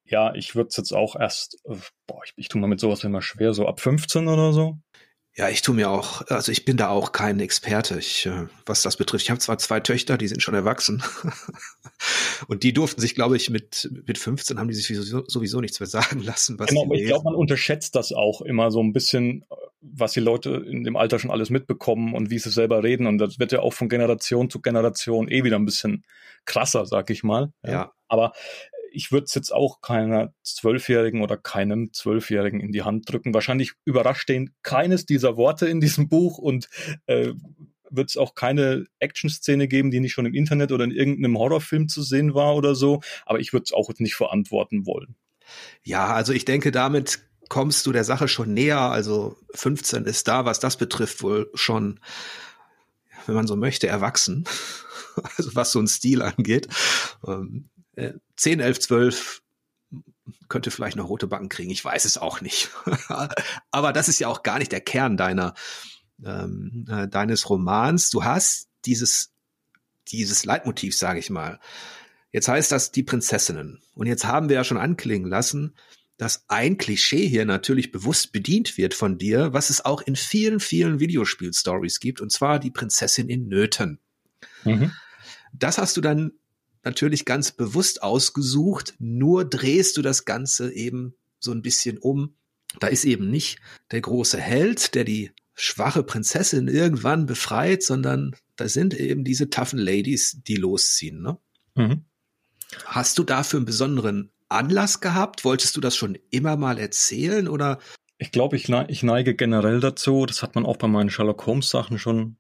[SPEAKER 2] ja, ich würde es jetzt auch erst, äh, boah, ich, ich tue mal mit sowas immer schwer, so ab 15 oder so.
[SPEAKER 1] Ja, ich tue mir auch, also ich bin da auch kein Experte, ich, äh, was das betrifft. Ich habe zwar zwei Töchter, die sind schon erwachsen. und die durften sich, glaube ich, mit, mit 15 haben die sich sowieso, sowieso nichts mehr sagen lassen.
[SPEAKER 2] Was genau, aber ich glaube, man unterschätzt das auch immer so ein bisschen, was die Leute in dem Alter schon alles mitbekommen und wie sie selber reden. Und das wird ja auch von Generation zu Generation eh wieder ein bisschen krasser, sag ich mal.
[SPEAKER 1] Ja. ja.
[SPEAKER 2] Aber ich würde es jetzt auch keiner Zwölfjährigen oder keinem Zwölfjährigen in die Hand drücken. Wahrscheinlich überrascht den keines dieser Worte in diesem Buch und äh, wird es auch keine Action-Szene geben, die nicht schon im Internet oder in irgendeinem Horrorfilm zu sehen war oder so. Aber ich würde es auch nicht verantworten wollen.
[SPEAKER 1] Ja, also ich denke, damit kommst du der Sache schon näher. Also 15 ist da, was das betrifft, wohl schon, wenn man so möchte, erwachsen. Also was so ein Stil angeht. Ähm, 10, 11, 12 könnte vielleicht noch rote Backen kriegen. Ich weiß es auch nicht. Aber das ist ja auch gar nicht der Kern deiner ähm, äh, deines Romans. Du hast dieses dieses Leitmotiv, sage ich mal. Jetzt heißt das die Prinzessinnen. Und jetzt haben wir ja schon anklingen lassen, dass ein Klischee hier natürlich bewusst bedient wird von dir, was es auch in vielen, vielen Videospiel-Stories gibt, und zwar die Prinzessin in Nöten. Mhm. Das hast du dann natürlich ganz bewusst ausgesucht, nur drehst du das Ganze eben so ein bisschen um. Da ist eben nicht der große Held, der die schwache Prinzessin irgendwann befreit, sondern da sind eben diese toughen Ladies, die losziehen. Ne? Mhm. Hast du dafür einen besonderen Anlass gehabt? Wolltest du das schon immer mal erzählen oder?
[SPEAKER 2] Ich glaube, ich, ich neige generell dazu. Das hat man auch bei meinen Sherlock Holmes Sachen schon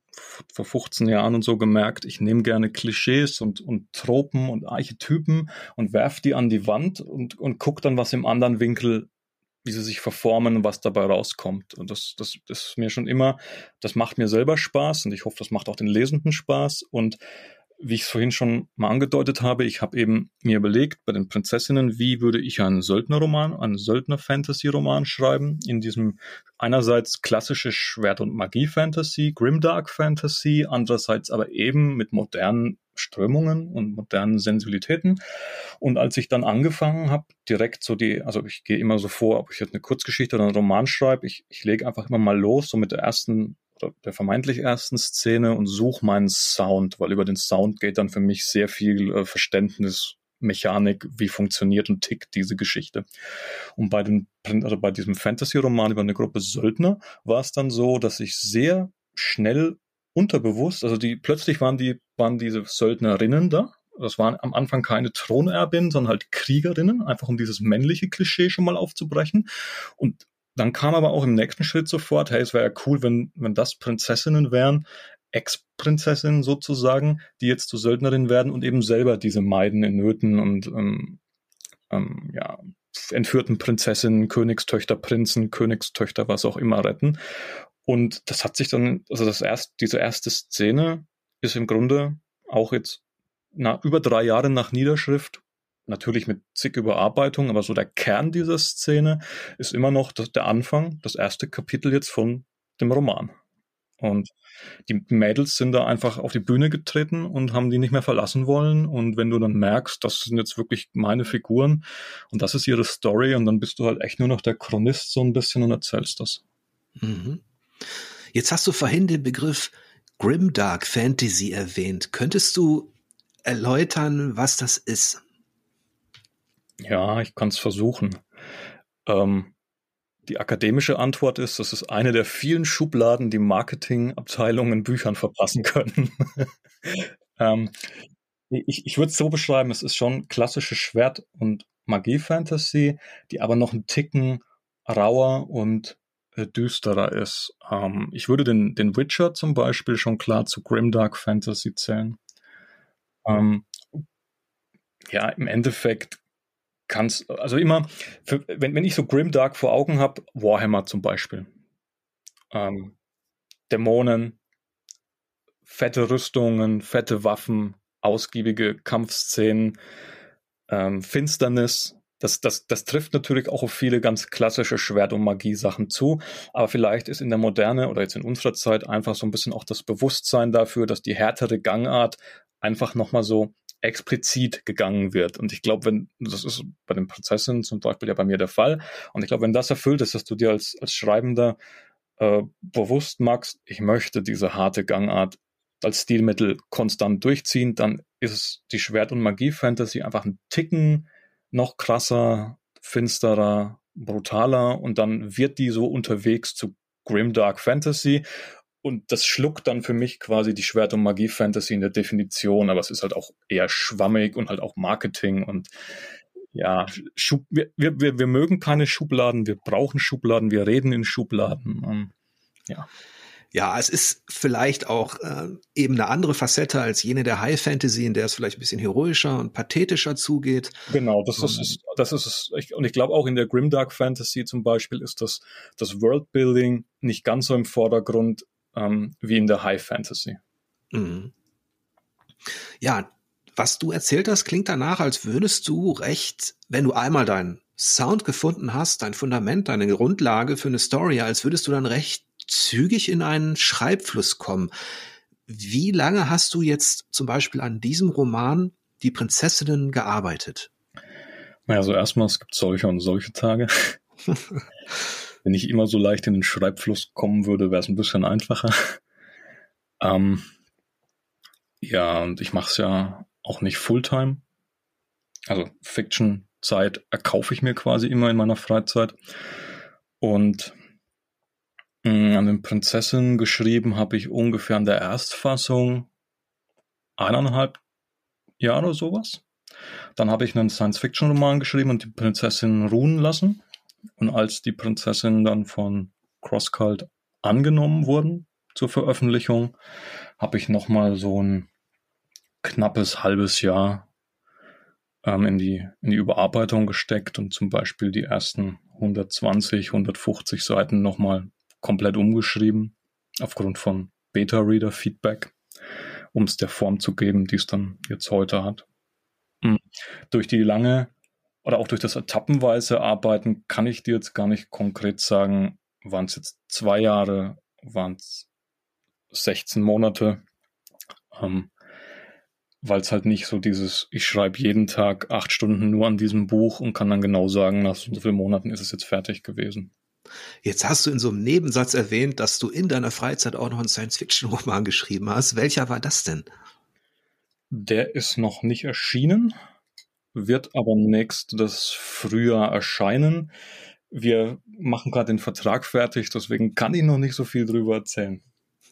[SPEAKER 2] vor 15 Jahren und so gemerkt, ich nehme gerne Klischees und, und Tropen und Archetypen und werf die an die Wand und, und guck dann, was im anderen Winkel, wie sie sich verformen und was dabei rauskommt. Und das, das, das ist mir schon immer, das macht mir selber Spaß und ich hoffe, das macht auch den Lesenden Spaß. Und wie ich es vorhin schon mal angedeutet habe, ich habe eben mir überlegt bei den Prinzessinnen, wie würde ich einen Söldnerroman, einen Söldner-Fantasy-Roman schreiben, in diesem einerseits klassische Schwert- und Magie-Fantasy, Grimdark-Fantasy, andererseits aber eben mit modernen Strömungen und modernen Sensibilitäten. Und als ich dann angefangen habe, direkt so die, also ich gehe immer so vor, ob ich jetzt eine Kurzgeschichte oder einen Roman schreibe, ich, ich lege einfach immer mal los, so mit der ersten der vermeintlich ersten Szene und suche meinen Sound, weil über den Sound geht dann für mich sehr viel äh, Verständnis, Mechanik, wie funktioniert und tickt diese Geschichte. Und bei, den, also bei diesem Fantasy-Roman über eine Gruppe Söldner war es dann so, dass ich sehr schnell unterbewusst, also die plötzlich waren die waren diese Söldnerinnen da. Das waren am Anfang keine Thronerbinnen, sondern halt Kriegerinnen, einfach um dieses männliche Klischee schon mal aufzubrechen. Und dann kam aber auch im nächsten Schritt sofort, hey, es wäre ja cool, wenn, wenn das Prinzessinnen wären, Ex-Prinzessinnen sozusagen, die jetzt zu Söldnerinnen werden und eben selber diese Meiden in Nöten und ähm, ähm, ja, entführten Prinzessinnen, Königstöchter, Prinzen, Königstöchter, was auch immer retten. Und das hat sich dann, also das erst, diese erste Szene ist im Grunde auch jetzt na, über drei Jahre nach Niederschrift natürlich mit zig Überarbeitungen, aber so der Kern dieser Szene ist immer noch der Anfang, das erste Kapitel jetzt von dem Roman. Und die Mädels sind da einfach auf die Bühne getreten und haben die nicht mehr verlassen wollen. Und wenn du dann merkst, das sind jetzt wirklich meine Figuren und das ist ihre Story, und dann bist du halt echt nur noch der Chronist so ein bisschen und erzählst das.
[SPEAKER 1] Mhm. Jetzt hast du vorhin den Begriff Grimdark Fantasy erwähnt. Könntest du erläutern, was das ist?
[SPEAKER 2] Ja, ich kann es versuchen. Ähm, die akademische Antwort ist, das ist eine der vielen Schubladen, die Marketingabteilungen Büchern verpassen können. ähm, ich ich würde es so beschreiben, es ist schon klassische Schwert- und Magie-Fantasy, die aber noch einen Ticken rauer und äh, düsterer ist. Ähm, ich würde den, den Witcher zum Beispiel schon klar zu Grimdark Fantasy zählen. Ähm, ja, im Endeffekt kannst, also immer, für, wenn, wenn ich so Grimdark vor Augen habe, Warhammer zum Beispiel. Ähm, Dämonen, fette Rüstungen, fette Waffen, ausgiebige Kampfszenen, ähm, Finsternis. Das, das, das trifft natürlich auch auf viele ganz klassische Schwert- und Magie-Sachen zu. Aber vielleicht ist in der Moderne oder jetzt in unserer Zeit einfach so ein bisschen auch das Bewusstsein dafür, dass die härtere Gangart einfach nochmal so explizit gegangen wird. Und ich glaube, wenn, das ist bei den Prozessen zum Beispiel ja bei mir der Fall. Und ich glaube, wenn das erfüllt ist, dass du dir als, als Schreibender äh, bewusst magst, ich möchte diese harte Gangart als Stilmittel konstant durchziehen, dann ist die Schwert- und Magie-Fantasy einfach ein Ticken noch krasser, finsterer, brutaler und dann wird die so unterwegs zu Grimdark Fantasy und das schluckt dann für mich quasi die Schwert- und Magie-Fantasy in der Definition, aber es ist halt auch eher schwammig und halt auch Marketing und ja, Schub, wir, wir, wir mögen keine Schubladen, wir brauchen Schubladen, wir reden in Schubladen. Und, ja.
[SPEAKER 1] Ja, es ist vielleicht auch äh, eben eine andere Facette als jene der High Fantasy, in der es vielleicht ein bisschen heroischer und pathetischer zugeht.
[SPEAKER 2] Genau, das ist es. Das ist es. Ich, und ich glaube auch in der Grimdark Fantasy zum Beispiel ist das, das Worldbuilding nicht ganz so im Vordergrund ähm, wie in der High Fantasy. Mhm.
[SPEAKER 1] Ja, was du erzählt hast, klingt danach, als würdest du recht, wenn du einmal deinen Sound gefunden hast, dein Fundament, deine Grundlage für eine Story, als würdest du dann recht zügig in einen Schreibfluss kommen. Wie lange hast du jetzt zum Beispiel an diesem Roman Die Prinzessinnen gearbeitet?
[SPEAKER 2] Naja, also erstmal, es gibt solche und solche Tage. Wenn ich immer so leicht in den Schreibfluss kommen würde, wäre es ein bisschen einfacher. Ähm, ja, und ich mache es ja auch nicht Fulltime. Also Fiction-Zeit erkaufe ich mir quasi immer in meiner Freizeit. Und mh, mm, an den Prinzessinnen geschrieben habe ich ungefähr in der Erstfassung eineinhalb Jahre oder sowas. Dann habe ich einen Science-Fiction-Roman geschrieben und die Prinzessin ruhen lassen. Und als die Prinzessin dann von CrossCult angenommen wurden zur Veröffentlichung, habe ich nochmal so ein knappes halbes Jahr ähm, in, die, in die Überarbeitung gesteckt und zum Beispiel die ersten 120, 150 Seiten nochmal komplett umgeschrieben, aufgrund von Beta-Reader-Feedback, um es der Form zu geben, die es dann jetzt heute hat. Mhm. Durch die lange oder auch durch das etappenweise Arbeiten kann ich dir jetzt gar nicht konkret sagen, waren es jetzt zwei Jahre, waren es 16 Monate, ähm, weil es halt nicht so dieses, ich schreibe jeden Tag acht Stunden nur an diesem Buch und kann dann genau sagen, nach so vielen Monaten ist es jetzt fertig gewesen.
[SPEAKER 1] Jetzt hast du in so einem Nebensatz erwähnt, dass du in deiner Freizeit auch noch einen Science-Fiction-Roman geschrieben hast. Welcher war das denn?
[SPEAKER 2] Der ist noch nicht erschienen wird aber nächstes Frühjahr erscheinen. Wir machen gerade den Vertrag fertig, deswegen kann ich noch nicht so viel drüber erzählen.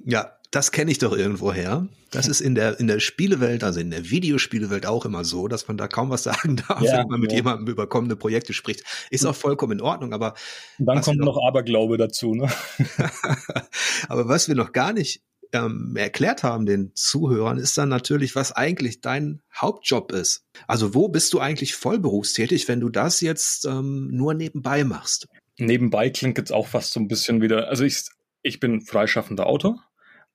[SPEAKER 1] Ja, das kenne ich doch irgendwoher. Das ist in der, in der Spielewelt, also in der Videospielewelt auch immer so, dass man da kaum was sagen darf, ja, wenn man mit ja. jemandem über kommende Projekte spricht. Ist auch vollkommen in Ordnung, aber.
[SPEAKER 2] Dann kommt noch, noch Aberglaube dazu, ne?
[SPEAKER 1] aber was wir noch gar nicht ähm, erklärt haben den Zuhörern, ist dann natürlich, was eigentlich dein Hauptjob ist. Also wo bist du eigentlich vollberufstätig, wenn du das jetzt ähm, nur nebenbei machst?
[SPEAKER 2] Nebenbei klingt jetzt auch fast so ein bisschen wieder, also ich, ich bin freischaffender Autor,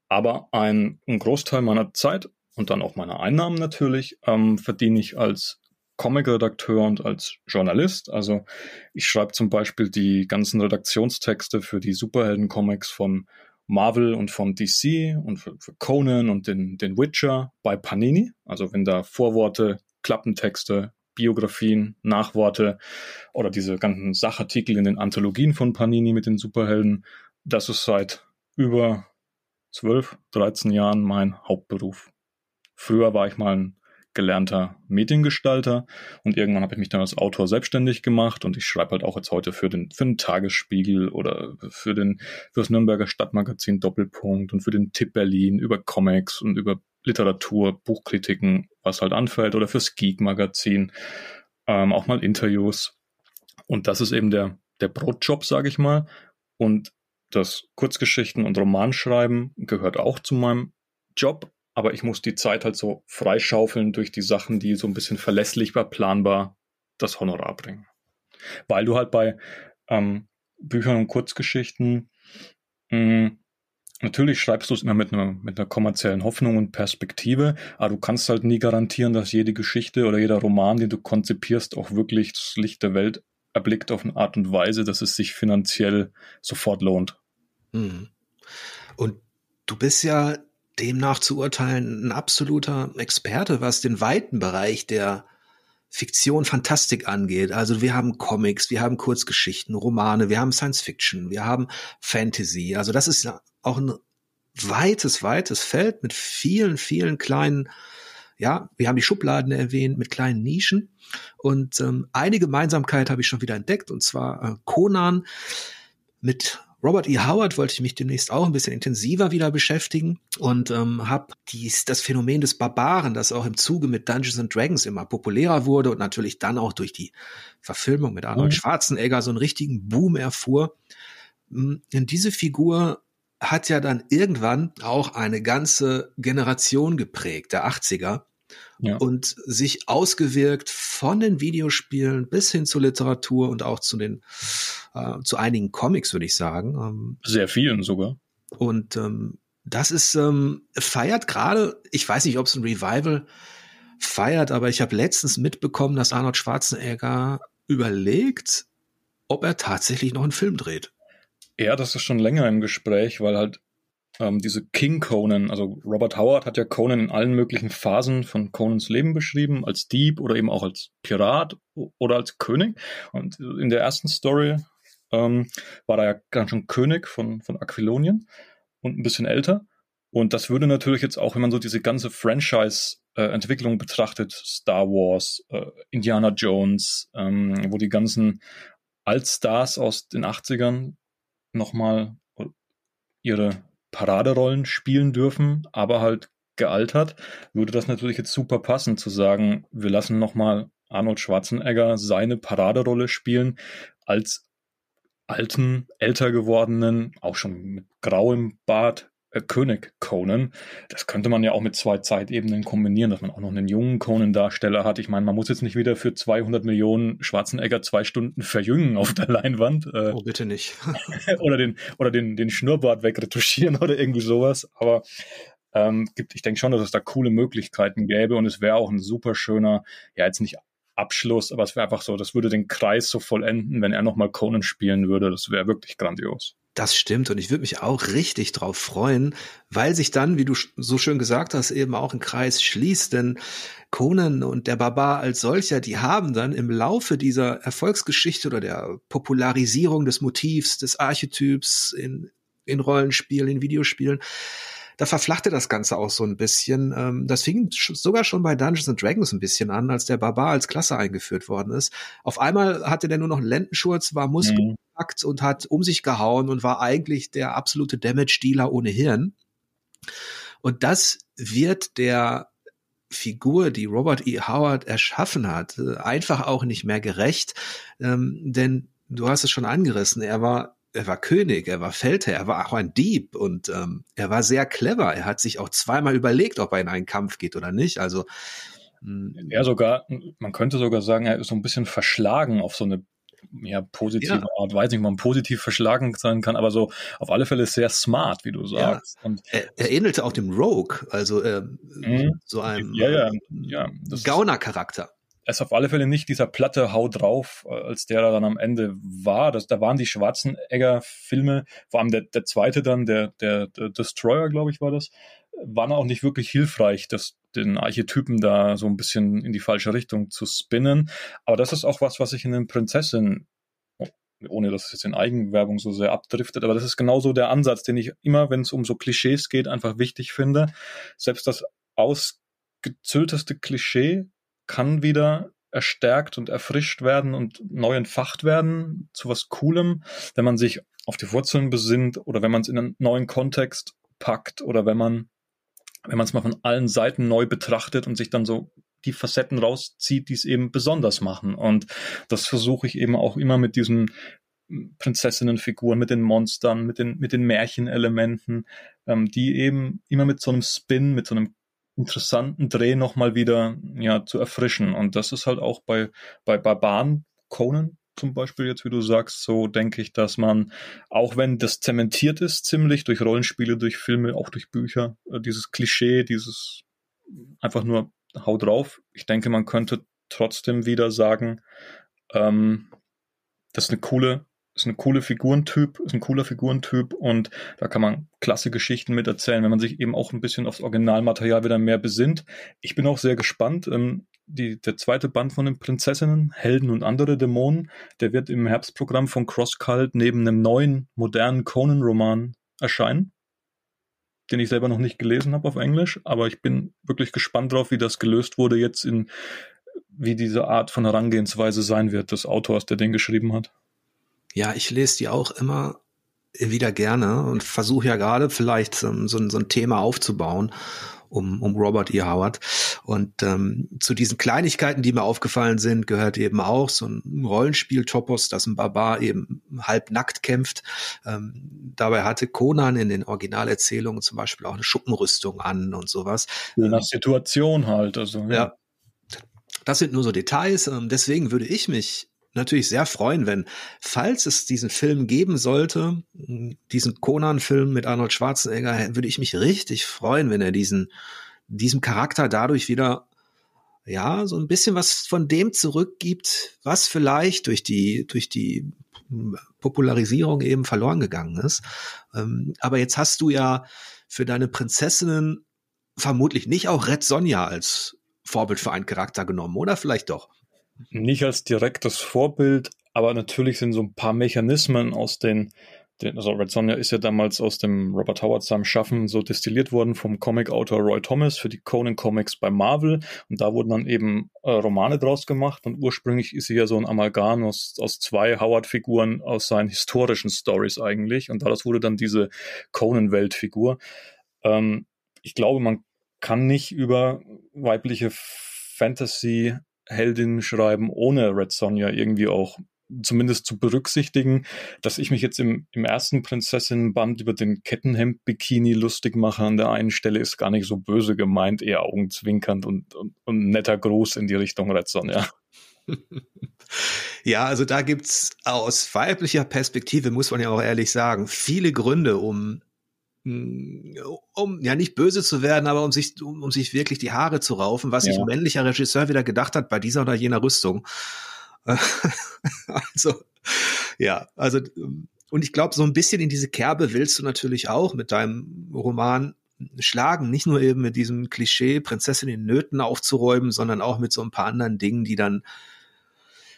[SPEAKER 2] aber ein, ein Großteil meiner Zeit und dann auch meiner Einnahmen natürlich ähm, verdiene ich als Comic-Redakteur und als Journalist. Also ich schreibe zum Beispiel die ganzen Redaktionstexte für die Superhelden-Comics von Marvel und vom DC und für, für Conan und den, den Witcher bei Panini. Also wenn da Vorworte, Klappentexte, Biografien, Nachworte oder diese ganzen Sachartikel in den Anthologien von Panini mit den Superhelden, das ist seit über 12, 13 Jahren mein Hauptberuf. Früher war ich mal ein gelernter Mediengestalter und irgendwann habe ich mich dann als Autor selbstständig gemacht und ich schreibe halt auch jetzt heute für den, für den Tagesspiegel oder für den, für das Nürnberger Stadtmagazin Doppelpunkt und für den Tipp Berlin über Comics und über Literatur, Buchkritiken, was halt anfällt oder fürs Geek-Magazin, ähm, auch mal Interviews. Und das ist eben der, der Brotjob, sage ich mal. Und das Kurzgeschichten und Romanschreiben gehört auch zu meinem Job, aber ich muss die Zeit halt so freischaufeln durch die Sachen, die so ein bisschen verlässlicher, planbar das Honorar bringen. Weil du halt bei ähm, Büchern und Kurzgeschichten mh, mm, Natürlich schreibst du es immer mit einer, mit einer kommerziellen Hoffnung und Perspektive, aber du kannst halt nie garantieren, dass jede Geschichte oder jeder Roman, den du konzipierst, auch wirklich das Licht der Welt erblickt auf eine Art und Weise, dass es sich finanziell sofort lohnt.
[SPEAKER 1] Hm. Und du bist ja demnach zu urteilen ein absoluter Experte, was den weiten Bereich der Fiktion, Fantastik angeht. Also wir haben Comics, wir haben Kurzgeschichten, Romane, wir haben Science Fiction, wir haben Fantasy. Also das ist ja auch ein weites, weites Feld mit vielen, vielen kleinen, ja, wir haben die Schubladen erwähnt, mit kleinen Nischen. Und ähm, eine Gemeinsamkeit habe ich schon wieder entdeckt, und zwar äh, Conan mit Robert E. Howard wollte ich mich demnächst auch ein bisschen intensiver wieder beschäftigen und ähm, habe das Phänomen des Barbaren, das auch im Zuge mit Dungeons and Dragons immer populärer wurde und natürlich dann auch durch die Verfilmung mit Arnold mhm. Schwarzenegger so einen richtigen Boom erfuhr. Hm, denn diese Figur hat ja dann irgendwann auch eine ganze Generation geprägt, der 80er ja. und sich ausgewirkt von den Videospielen bis hin zur Literatur und auch zu den äh, zu einigen Comics, würde ich sagen.
[SPEAKER 2] Ähm, Sehr vielen sogar.
[SPEAKER 1] Und ähm, das ist ähm, feiert gerade. Ich weiß nicht, ob es ein Revival feiert, aber ich habe letztens mitbekommen, dass Arnold Schwarzenegger überlegt, ob er tatsächlich noch einen Film dreht.
[SPEAKER 2] Ja, das ist schon länger im Gespräch, weil halt ähm, diese King Conan, also Robert Howard hat ja Conan in allen möglichen Phasen von Conans Leben beschrieben, als Dieb oder eben auch als Pirat oder als König. Und in der ersten Story ähm, war er ja ganz schon König von, von Aquilonien und ein bisschen älter. Und das würde natürlich jetzt auch, wenn man so diese ganze Franchise-Entwicklung äh, betrachtet, Star Wars, äh, Indiana Jones, ähm, wo die ganzen Altstars aus den 80ern nochmal ihre Paraderollen spielen dürfen, aber halt gealtert, würde das natürlich jetzt super passen zu sagen, wir lassen nochmal Arnold Schwarzenegger seine Paraderolle spielen als alten, älter gewordenen, auch schon mit grauem Bart äh, König Conan. Das könnte man ja auch mit zwei Zeitebenen kombinieren, dass man auch noch einen jungen Conan-Darsteller hat. Ich meine, man muss jetzt nicht wieder für 200 Millionen Schwarzenegger zwei Stunden verjüngen auf der Leinwand.
[SPEAKER 1] Äh, oh, bitte nicht.
[SPEAKER 2] oder den, oder den, den Schnurrbart wegretuschieren oder irgendwie sowas. Aber ähm, gibt, ich denke schon, dass es da coole Möglichkeiten gäbe und es wäre auch ein super schöner, ja jetzt nicht Abschluss, aber es wäre einfach so, das würde den Kreis so vollenden, wenn er nochmal Conan spielen würde. Das wäre wirklich grandios.
[SPEAKER 1] Das stimmt und ich würde mich auch richtig drauf freuen, weil sich dann, wie du so schön gesagt hast, eben auch ein Kreis schließt, denn Conan und der Barbar als solcher, die haben dann im Laufe dieser Erfolgsgeschichte oder der Popularisierung des Motivs, des Archetyps in, in Rollenspielen, in Videospielen, da verflachte das Ganze auch so ein bisschen. Ähm, das fing sogar schon bei Dungeons and Dragons ein bisschen an, als der Barbar als Klasse eingeführt worden ist. Auf einmal hatte der nur noch Lendenschurz, war muskelpackt mhm. und hat um sich gehauen und war eigentlich der absolute Damage-Dealer ohne Hirn. Und das wird der Figur, die Robert E. Howard erschaffen hat, äh, einfach auch nicht mehr gerecht. Ähm, denn du hast es schon angerissen, er war er war König, er war Feldherr, er war auch ein Dieb und ähm, er war sehr clever. Er hat sich auch zweimal überlegt, ob er in einen Kampf geht oder nicht. Also
[SPEAKER 2] hm. er sogar, man könnte sogar sagen, er ist so ein bisschen verschlagen auf so eine ja, positive ja. Art, weiß nicht, ob man positiv verschlagen sein kann, aber so auf alle Fälle sehr smart, wie du sagst.
[SPEAKER 1] Ja. Er, er, ähnelte auch dem Rogue, also äh, mhm. so einem
[SPEAKER 2] ja, ja, ja,
[SPEAKER 1] Gauner-Charakter
[SPEAKER 2] ist auf alle Fälle nicht dieser platte Hau drauf, äh, als der dann am Ende war. Das, da waren die Schwarzenegger-Filme, vor allem der, der zweite dann, der, der, der Destroyer, glaube ich, war das, waren auch nicht wirklich hilfreich, das, den Archetypen da so ein bisschen in die falsche Richtung zu spinnen. Aber das ist auch was, was ich in den Prinzessin ohne dass es jetzt in Eigenwerbung so sehr abdriftet, aber das ist genauso der Ansatz, den ich immer, wenn es um so Klischees geht, einfach wichtig finde. Selbst das Aus gezülteste Klischee kann wieder erstärkt und erfrischt werden und neu entfacht werden zu was Coolem, wenn man sich auf die Wurzeln besinnt oder wenn man es in einen neuen Kontext packt oder wenn man wenn man es mal von allen Seiten neu betrachtet und sich dann so die Facetten rauszieht, die es eben besonders machen. Und das versuche ich eben auch immer mit diesen Prinzessinnenfiguren, mit den Monstern, mit den, mit den Märchenelementen, ähm, die eben immer mit so einem Spin, mit so einem interessanten Dreh nochmal wieder ja, zu erfrischen. Und das ist halt auch bei, bei Barbaren, Conan zum Beispiel jetzt, wie du sagst, so denke ich, dass man, auch wenn das zementiert ist, ziemlich durch Rollenspiele, durch Filme, auch durch Bücher, äh, dieses Klischee, dieses einfach nur hau drauf. Ich denke, man könnte trotzdem wieder sagen, ähm, das ist eine coole ist eine coole Figurentyp, ist ein cooler Figurentyp und da kann man klasse Geschichten mit erzählen, wenn man sich eben auch ein bisschen aufs Originalmaterial wieder mehr besinnt. Ich bin auch sehr gespannt. Ähm, die, der zweite Band von den Prinzessinnen, Helden und andere Dämonen, der wird im Herbstprogramm von CrossCult neben einem neuen, modernen Conan-Roman erscheinen, den ich selber noch nicht gelesen habe auf Englisch, aber ich bin wirklich gespannt drauf, wie das gelöst wurde jetzt in, wie diese Art von Herangehensweise sein wird des Autors, der den geschrieben hat.
[SPEAKER 1] Ja, ich lese die auch immer wieder gerne und versuche ja gerade vielleicht ähm, so, so ein Thema aufzubauen um, um Robert E. Howard. Und ähm, zu diesen Kleinigkeiten, die mir aufgefallen sind, gehört eben auch so ein Rollenspiel-Topos, dass ein Barbar eben halb nackt kämpft. Ähm, dabei hatte Conan in den Originalerzählungen zum Beispiel auch eine Schuppenrüstung an und sowas.
[SPEAKER 2] Je nach Situation halt. Also,
[SPEAKER 1] ja. ja. Das sind nur so Details. Ähm, deswegen würde ich mich natürlich sehr freuen, wenn, falls es diesen Film geben sollte, diesen Conan-Film mit Arnold Schwarzenegger, würde ich mich richtig freuen, wenn er diesen, diesem Charakter dadurch wieder ja, so ein bisschen was von dem zurückgibt, was vielleicht durch die, durch die Popularisierung eben verloren gegangen ist. Ähm, aber jetzt hast du ja für deine Prinzessinnen vermutlich nicht auch Red Sonja als Vorbild für einen Charakter genommen, oder vielleicht doch?
[SPEAKER 2] Nicht als direktes Vorbild, aber natürlich sind so ein paar Mechanismen aus den, den also Red Sonja ist ja damals aus dem Robert Howard seinem Schaffen so destilliert worden vom Comic-Autor Roy Thomas für die Conan Comics bei Marvel und da wurden dann eben äh, Romane draus gemacht und ursprünglich ist sie ja so ein Amalgam aus, aus zwei Howard-Figuren aus seinen historischen Stories eigentlich und daraus wurde dann diese Conan-Weltfigur. Ähm, ich glaube, man kann nicht über weibliche Fantasy Heldin schreiben, ohne Red Sonja irgendwie auch zumindest zu berücksichtigen, dass ich mich jetzt im, im ersten Prinzessin-Band über den Kettenhemd-Bikini lustig mache an der einen Stelle, ist gar nicht so böse gemeint, eher augenzwinkernd und, und, und netter Gruß in die Richtung Red Sonja.
[SPEAKER 1] Ja, also da gibt's aus weiblicher Perspektive, muss man ja auch ehrlich sagen, viele Gründe, um um ja nicht böse zu werden, aber um sich, um, um sich wirklich die Haare zu raufen, was ja. sich männlicher Regisseur wieder gedacht hat bei dieser oder jener Rüstung. also, ja, also, und ich glaube, so ein bisschen in diese Kerbe willst du natürlich auch mit deinem Roman schlagen, nicht nur eben mit diesem Klischee, Prinzessin in Nöten aufzuräumen, sondern auch mit so ein paar anderen Dingen, die dann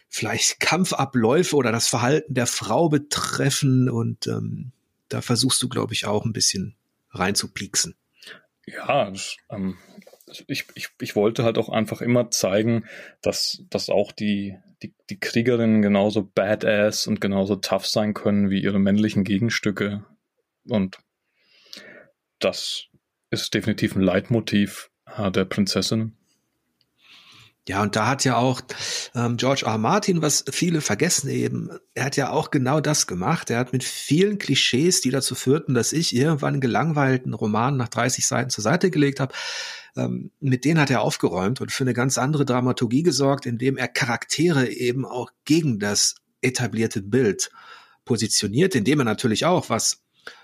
[SPEAKER 1] vielleicht Kampfabläufe oder das Verhalten der Frau betreffen und ähm, da versuchst du, glaube ich, auch ein bisschen reinzupieksen.
[SPEAKER 2] Ja, das, ähm, ich, ich, ich wollte halt auch einfach immer zeigen, dass, dass auch die, die, die Kriegerinnen genauso badass und genauso tough sein können wie ihre männlichen Gegenstücke. Und das ist definitiv ein Leitmotiv äh, der Prinzessinnen.
[SPEAKER 1] Ja, und da hat ja auch ähm, George R. Martin, was viele vergessen eben, er hat ja auch genau das gemacht. Er hat mit vielen Klischees, die dazu führten, dass ich irgendwann einen gelangweilten Roman nach 30 Seiten zur Seite gelegt habe, ähm, mit denen hat er aufgeräumt und für eine ganz andere Dramaturgie gesorgt, indem er Charaktere eben auch gegen das etablierte Bild positioniert, indem er natürlich auch, was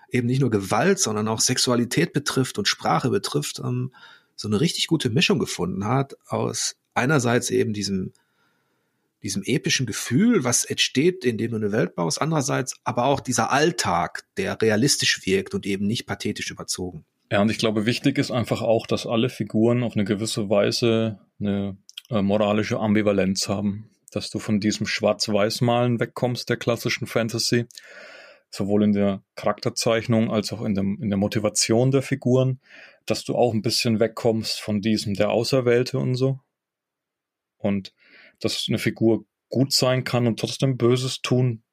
[SPEAKER 1] eben nicht nur Gewalt, sondern auch Sexualität betrifft und Sprache betrifft, ähm, so eine richtig gute Mischung gefunden hat aus einerseits eben diesem, diesem epischen Gefühl, was entsteht, indem du eine Welt baust, andererseits aber auch dieser Alltag, der realistisch wirkt und eben nicht pathetisch überzogen.
[SPEAKER 2] Ja, und ich glaube, wichtig ist einfach auch, dass alle Figuren auf eine gewisse Weise eine äh, moralische Ambivalenz haben, dass du von diesem Schwarz-Weiß-Malen wegkommst der klassischen Fantasy sowohl in der Charakterzeichnung als auch in der, in der Motivation der Figuren, dass du auch ein bisschen wegkommst von diesem der Auserwählte und so. Und dass eine Figur gut sein kann und trotzdem Böses tun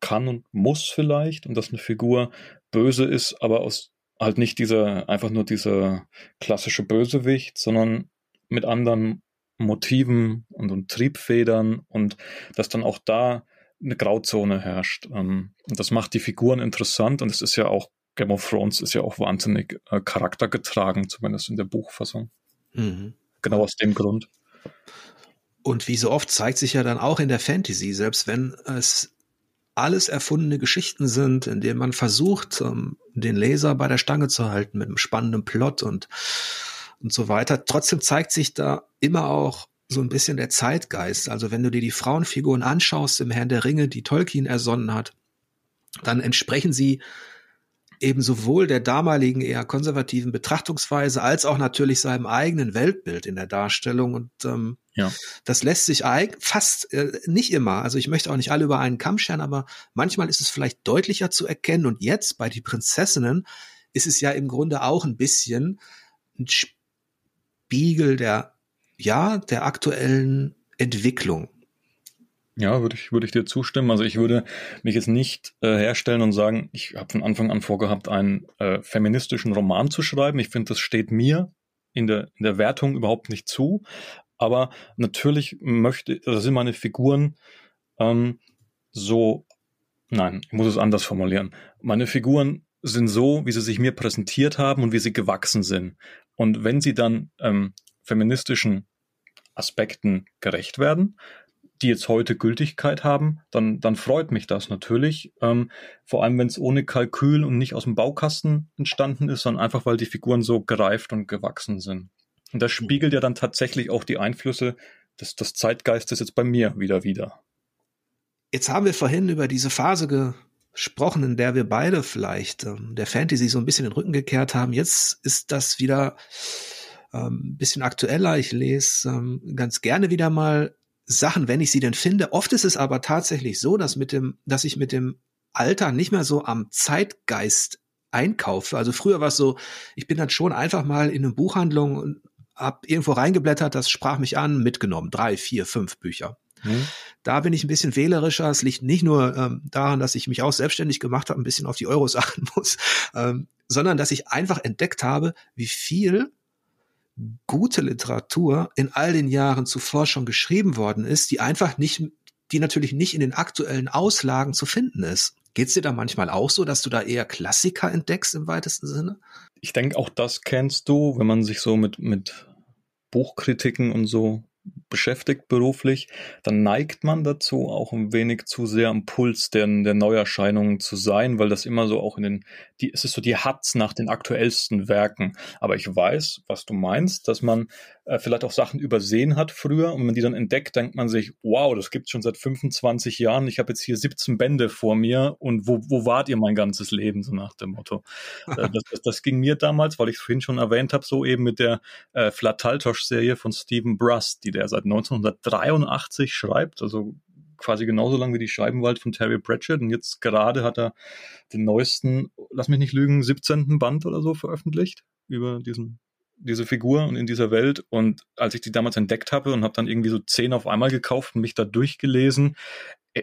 [SPEAKER 2] kann und muss vielleicht und dass eine Figur böse ist, aber aus halt nicht dieser, einfach nur dieser klassische Bösewicht, sondern mit anderen Motiven und, und Triebfedern und dass dann auch da eine Grauzone herrscht. Ähm, und das macht die Figuren interessant und es ist ja auch, Game of Thrones ist ja auch wahnsinnig äh, charaktergetragen, zumindest in der Buchfassung. Mhm. Genau aus dem Grund.
[SPEAKER 1] Und wie so oft zeigt sich ja dann auch in der Fantasy, selbst wenn es alles erfundene Geschichten sind, in denen man versucht, ähm, den Leser bei der Stange zu halten mit einem spannenden Plot und, und so weiter. Trotzdem zeigt sich da immer auch so ein bisschen der Zeitgeist. Also wenn du dir die Frauenfiguren anschaust im Herrn der Ringe, die Tolkien ersonnen hat, dann entsprechen sie eben sowohl der damaligen eher konservativen Betrachtungsweise als auch natürlich seinem eigenen Weltbild in der Darstellung. Und ähm, ja. das lässt sich fast äh, nicht immer. Also ich möchte auch nicht alle über einen Kamm scheren, aber manchmal ist es vielleicht deutlicher zu erkennen. Und jetzt bei die Prinzessinnen ist es ja im Grunde auch ein bisschen ein Spiegel der, ja, der aktuellen Entwicklung.
[SPEAKER 2] Ja, würde ich, würde ich dir zustimmen. Also ich würde mich jetzt nicht äh, herstellen und sagen, ich habe von Anfang an vorgehabt, einen äh, feministischen Roman zu schreiben. Ich finde, das steht mir in der, in der Wertung überhaupt nicht zu. Aber natürlich möchte, da sind meine Figuren ähm, so, nein, ich muss es anders formulieren. Meine Figuren sind so, wie sie sich mir präsentiert haben und wie sie gewachsen sind. Und wenn sie dann ähm, feministischen Aspekten gerecht werden, die jetzt heute Gültigkeit haben, dann, dann freut mich das natürlich. Ähm, vor allem, wenn es ohne Kalkül und nicht aus dem Baukasten entstanden ist, sondern einfach, weil die Figuren so gereift und gewachsen sind. Und das spiegelt ja dann tatsächlich auch die Einflüsse des, des Zeitgeistes jetzt bei mir wieder wieder.
[SPEAKER 1] Jetzt haben wir vorhin über diese Phase gesprochen, in der wir beide vielleicht ähm, der Fantasy so ein bisschen den Rücken gekehrt haben. Jetzt ist das wieder ähm, bisschen aktueller. Ich lese ähm, ganz gerne wieder mal Sachen, wenn ich sie denn finde. Oft ist es aber tatsächlich so, dass mit dem, dass ich mit dem Alter nicht mehr so am Zeitgeist einkaufe. Also früher war es so, ich bin dann schon einfach mal in eine Buchhandlung und hab irgendwo reingeblättert, das sprach mich an, mitgenommen. Drei, vier, fünf Bücher. Mhm. Da bin ich ein bisschen wählerischer. Es liegt nicht nur ähm, daran, dass ich mich auch selbstständig gemacht habe, ein bisschen auf die Euros achten muss, ähm, sondern dass ich einfach entdeckt habe, wie viel gute Literatur in all den Jahren zuvor schon geschrieben worden ist, die einfach nicht, die natürlich nicht in den aktuellen Auslagen zu finden ist. Geht's dir da manchmal auch so, dass du da eher Klassiker entdeckst im weitesten Sinne?
[SPEAKER 2] Ich denke, auch das kennst du, wenn man sich so mit, mit Buchkritiken und so beschäftigt beruflich, dann neigt man dazu, auch ein wenig zu sehr am Puls der, der Neuerscheinungen zu sein, weil das immer so auch in den, die, es ist so die Hatz nach den aktuellsten Werken. Aber ich weiß, was du meinst, dass man äh, vielleicht auch Sachen übersehen hat früher und wenn man die dann entdeckt, denkt man sich, wow, das gibt's schon seit 25 Jahren, ich habe jetzt hier 17 Bände vor mir und wo, wo wart ihr mein ganzes Leben, so nach dem Motto. äh, das, das, das, ging mir damals, weil ich es vorhin schon erwähnt habe, so eben mit der äh, Flataltosh-Serie von Stephen Brust, die der seit 1983 schreibt, also quasi genauso lang wie die Scheibenwald von Terry Pratchett. Und jetzt gerade hat er den neuesten, lass mich nicht lügen, 17. Band oder so veröffentlicht über diesen diese Figur und in dieser Welt. Und als ich die damals entdeckt habe und habe dann irgendwie so zehn auf einmal gekauft und mich da durchgelesen,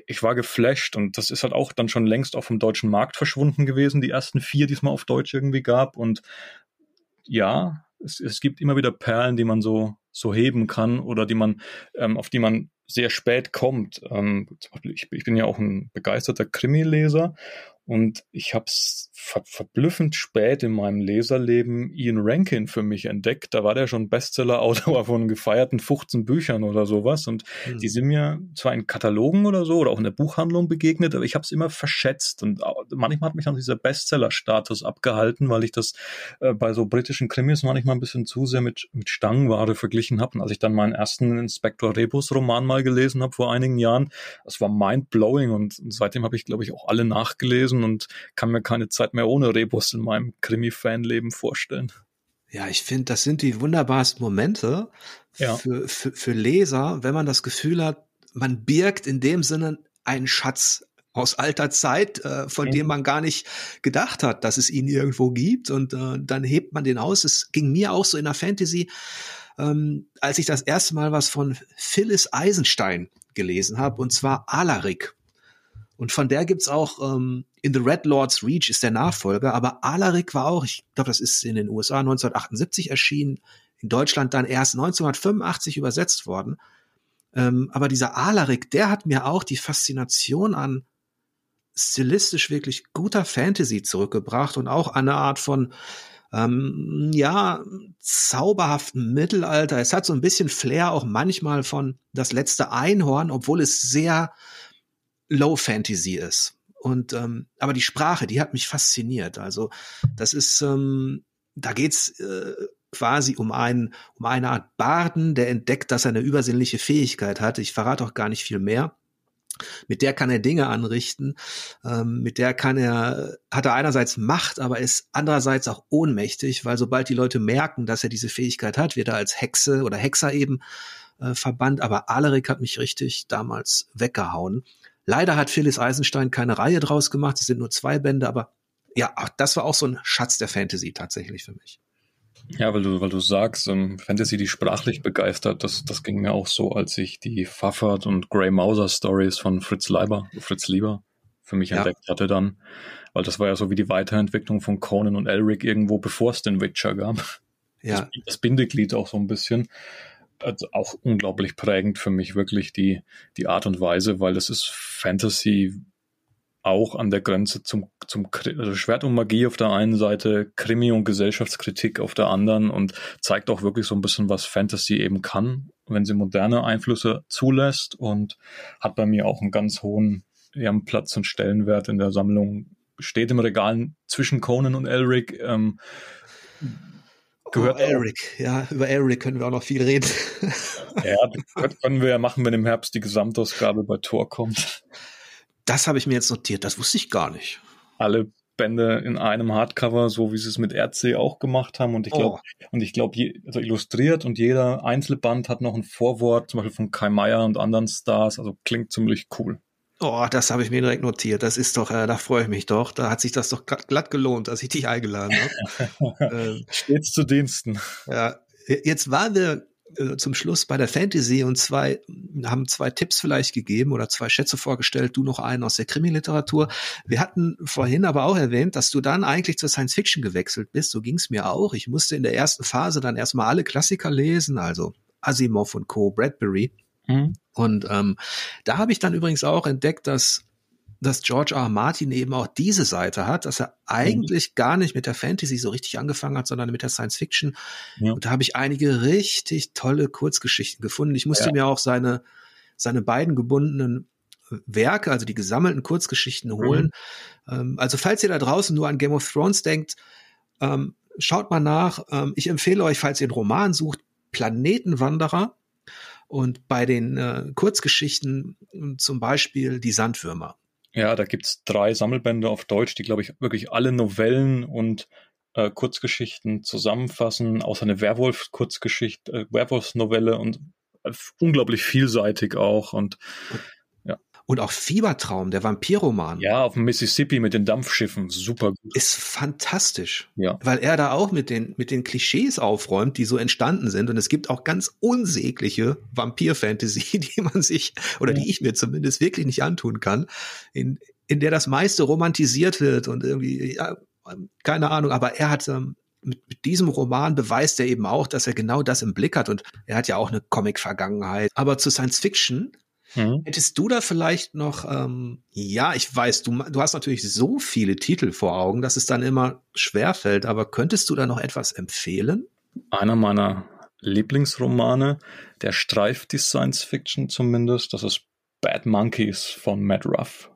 [SPEAKER 2] ich war geflasht und das ist halt auch dann schon längst auch vom deutschen Markt verschwunden gewesen, die ersten vier, die es mal auf Deutsch irgendwie gab. Und ja, es, es gibt immer wieder Perlen, die man so, so heben kann oder die man, ähm, auf die man sehr spät kommt. Ähm, ich, ich bin ja auch ein begeisterter Krimi-Leser und ich habe es ver verblüffend spät in meinem Leserleben Ian Rankin für mich entdeckt. Da war der schon Bestseller-Autor von gefeierten 15 Büchern oder sowas. Und mhm. die sind mir zwar in Katalogen oder so oder auch in der Buchhandlung begegnet, aber ich habe es immer verschätzt. Und manchmal hat mich dann dieser Bestseller-Status abgehalten, weil ich das äh, bei so britischen Krimis manchmal ein bisschen zu sehr mit, mit Stangenware verglichen habe. Und als ich dann meinen ersten Inspektor Rebus-Roman mal gelesen habe vor einigen Jahren, das war mind-blowing. Und, und seitdem habe ich, glaube ich, auch alle nachgelesen lesen und kann mir keine Zeit mehr ohne Rebus in meinem Krimi-Fanleben vorstellen.
[SPEAKER 1] Ja, ich finde, das sind die wunderbarsten Momente ja. für, für, für Leser, wenn man das Gefühl hat, man birgt in dem Sinne einen Schatz aus alter Zeit, äh, von mhm. dem man gar nicht gedacht hat, dass es ihn irgendwo gibt. Und äh, dann hebt man den aus. Es ging mir auch so in der Fantasy, ähm, als ich das erste Mal was von Phyllis Eisenstein gelesen habe, und zwar Alaric. Und von der gibt's auch ähm, In the Red Lord's Reach ist der Nachfolger, aber Alaric war auch, ich glaube, das ist in den USA 1978 erschienen, in Deutschland dann erst 1985 übersetzt worden. Ähm, aber dieser Alaric, der hat mir auch die Faszination an stilistisch wirklich guter Fantasy zurückgebracht und auch eine Art von ähm, ja, zauberhaften Mittelalter. Es hat so ein bisschen Flair auch manchmal von das letzte Einhorn, obwohl es sehr Low Fantasy ist. Und ähm, aber die Sprache, die hat mich fasziniert. Also das ist, ähm, da geht's äh, quasi um einen, um eine Art Barden, der entdeckt, dass er eine übersinnliche Fähigkeit hat. Ich verrate auch gar nicht viel mehr. Mit der kann er Dinge anrichten, ähm, mit der kann er, hat er einerseits Macht, aber ist andererseits auch ohnmächtig, weil sobald die Leute merken, dass er diese Fähigkeit hat, wird er als Hexe oder Hexer eben äh, verbannt. Aber Alaric hat mich richtig damals weggehauen. Leider hat Phyllis Eisenstein keine Reihe draus gemacht, es sind nur zwei Bände, aber ja, das war auch so ein Schatz der Fantasy tatsächlich für mich.
[SPEAKER 2] Ja, weil du, weil du sagst, ähm, Fantasy, die sprachlich begeistert, das, das ging mir auch so, als ich die Pfaffert und Grey Mauser Stories von Fritz Leiber, Fritz Lieber für mich ja. entdeckt hatte dann. Weil das war ja so wie die Weiterentwicklung von Conan und Elric irgendwo, bevor es den Witcher gab. Ja. Das, das Bindeglied auch so ein bisschen. Also auch unglaublich prägend für mich wirklich die, die Art und Weise, weil das ist Fantasy, auch an der Grenze zum, zum also Schwert und Magie auf der einen Seite, Krimi und Gesellschaftskritik auf der anderen und zeigt auch wirklich so ein bisschen, was Fantasy eben kann, wenn sie moderne Einflüsse zulässt und hat bei mir auch einen ganz hohen ja, Platz und Stellenwert in der Sammlung. Steht im Regal zwischen Conan und Elric. Ähm,
[SPEAKER 1] gehört oh, Elric, ja, über Elric können wir auch noch viel reden.
[SPEAKER 2] ja, können wir ja machen, wenn im Herbst die Gesamtausgabe bei Tor kommt.
[SPEAKER 1] Das habe ich mir jetzt notiert, das wusste ich gar nicht.
[SPEAKER 2] Alle Bände in einem Hardcover, so wie sie es mit RC auch gemacht haben. Und ich glaube, oh. und ich glaube, also illustriert und jeder Einzelband hat noch ein Vorwort, zum Beispiel von Kai Meier und anderen Stars. Also klingt ziemlich cool.
[SPEAKER 1] Oh, das habe ich mir direkt notiert. Das ist doch, äh, da freue ich mich doch. Da hat sich das doch glatt gelohnt, dass ich dich eingeladen habe.
[SPEAKER 2] ähm, Stets zu Diensten.
[SPEAKER 1] Ja, jetzt waren wir äh, zum Schluss bei der Fantasy und zwei haben zwei Tipps vielleicht gegeben oder zwei Schätze vorgestellt, du noch einen aus der Krimi-Literatur. Wir hatten vorhin aber auch erwähnt, dass du dann eigentlich zur Science Fiction gewechselt bist. So ging es mir auch. Ich musste in der ersten Phase dann erstmal alle Klassiker lesen, also Asimov und Co., Bradbury. Mhm. Und ähm, da habe ich dann übrigens auch entdeckt, dass dass George R. R. Martin eben auch diese Seite hat, dass er eigentlich mhm. gar nicht mit der Fantasy so richtig angefangen hat, sondern mit der Science Fiction. Ja. Und da habe ich einige richtig tolle Kurzgeschichten gefunden. Ich musste ja. mir auch seine, seine beiden gebundenen Werke, also die gesammelten Kurzgeschichten mhm. holen. Mhm. also falls ihr da draußen nur an Game of Thrones denkt, ähm, schaut mal nach. Ähm, ich empfehle euch, falls ihr einen Roman sucht, Planetenwanderer. Und bei den äh, Kurzgeschichten zum Beispiel die Sandwürmer.
[SPEAKER 2] Ja, da gibt's drei Sammelbände auf Deutsch, die, glaube ich, wirklich alle Novellen und äh, Kurzgeschichten zusammenfassen, außer eine Werwolf-Kurzgeschichte, äh, Werwolf-Novelle und äh, unglaublich vielseitig auch. Und
[SPEAKER 1] und auch Fiebertraum, der Vampirroman.
[SPEAKER 2] Ja, auf dem Mississippi mit den Dampfschiffen, super gut.
[SPEAKER 1] Ist fantastisch. Ja. Weil er da auch mit den, mit den Klischees aufräumt, die so entstanden sind. Und es gibt auch ganz unsägliche Vampir-Fantasy, die man sich, oder ja. die ich mir zumindest wirklich nicht antun kann, in, in der das meiste romantisiert wird und irgendwie, ja, keine Ahnung, aber er hat, ähm, mit, mit diesem Roman beweist er eben auch, dass er genau das im Blick hat und er hat ja auch eine Comic-Vergangenheit. Aber zu Science Fiction Mhm. Hättest du da vielleicht noch, ähm, ja, ich weiß, du, du hast natürlich so viele Titel vor Augen, dass es dann immer schwerfällt, aber könntest du da noch etwas empfehlen?
[SPEAKER 2] Einer meiner Lieblingsromane, der streift die Science Fiction zumindest, das ist Bad Monkeys von Matt Ruff.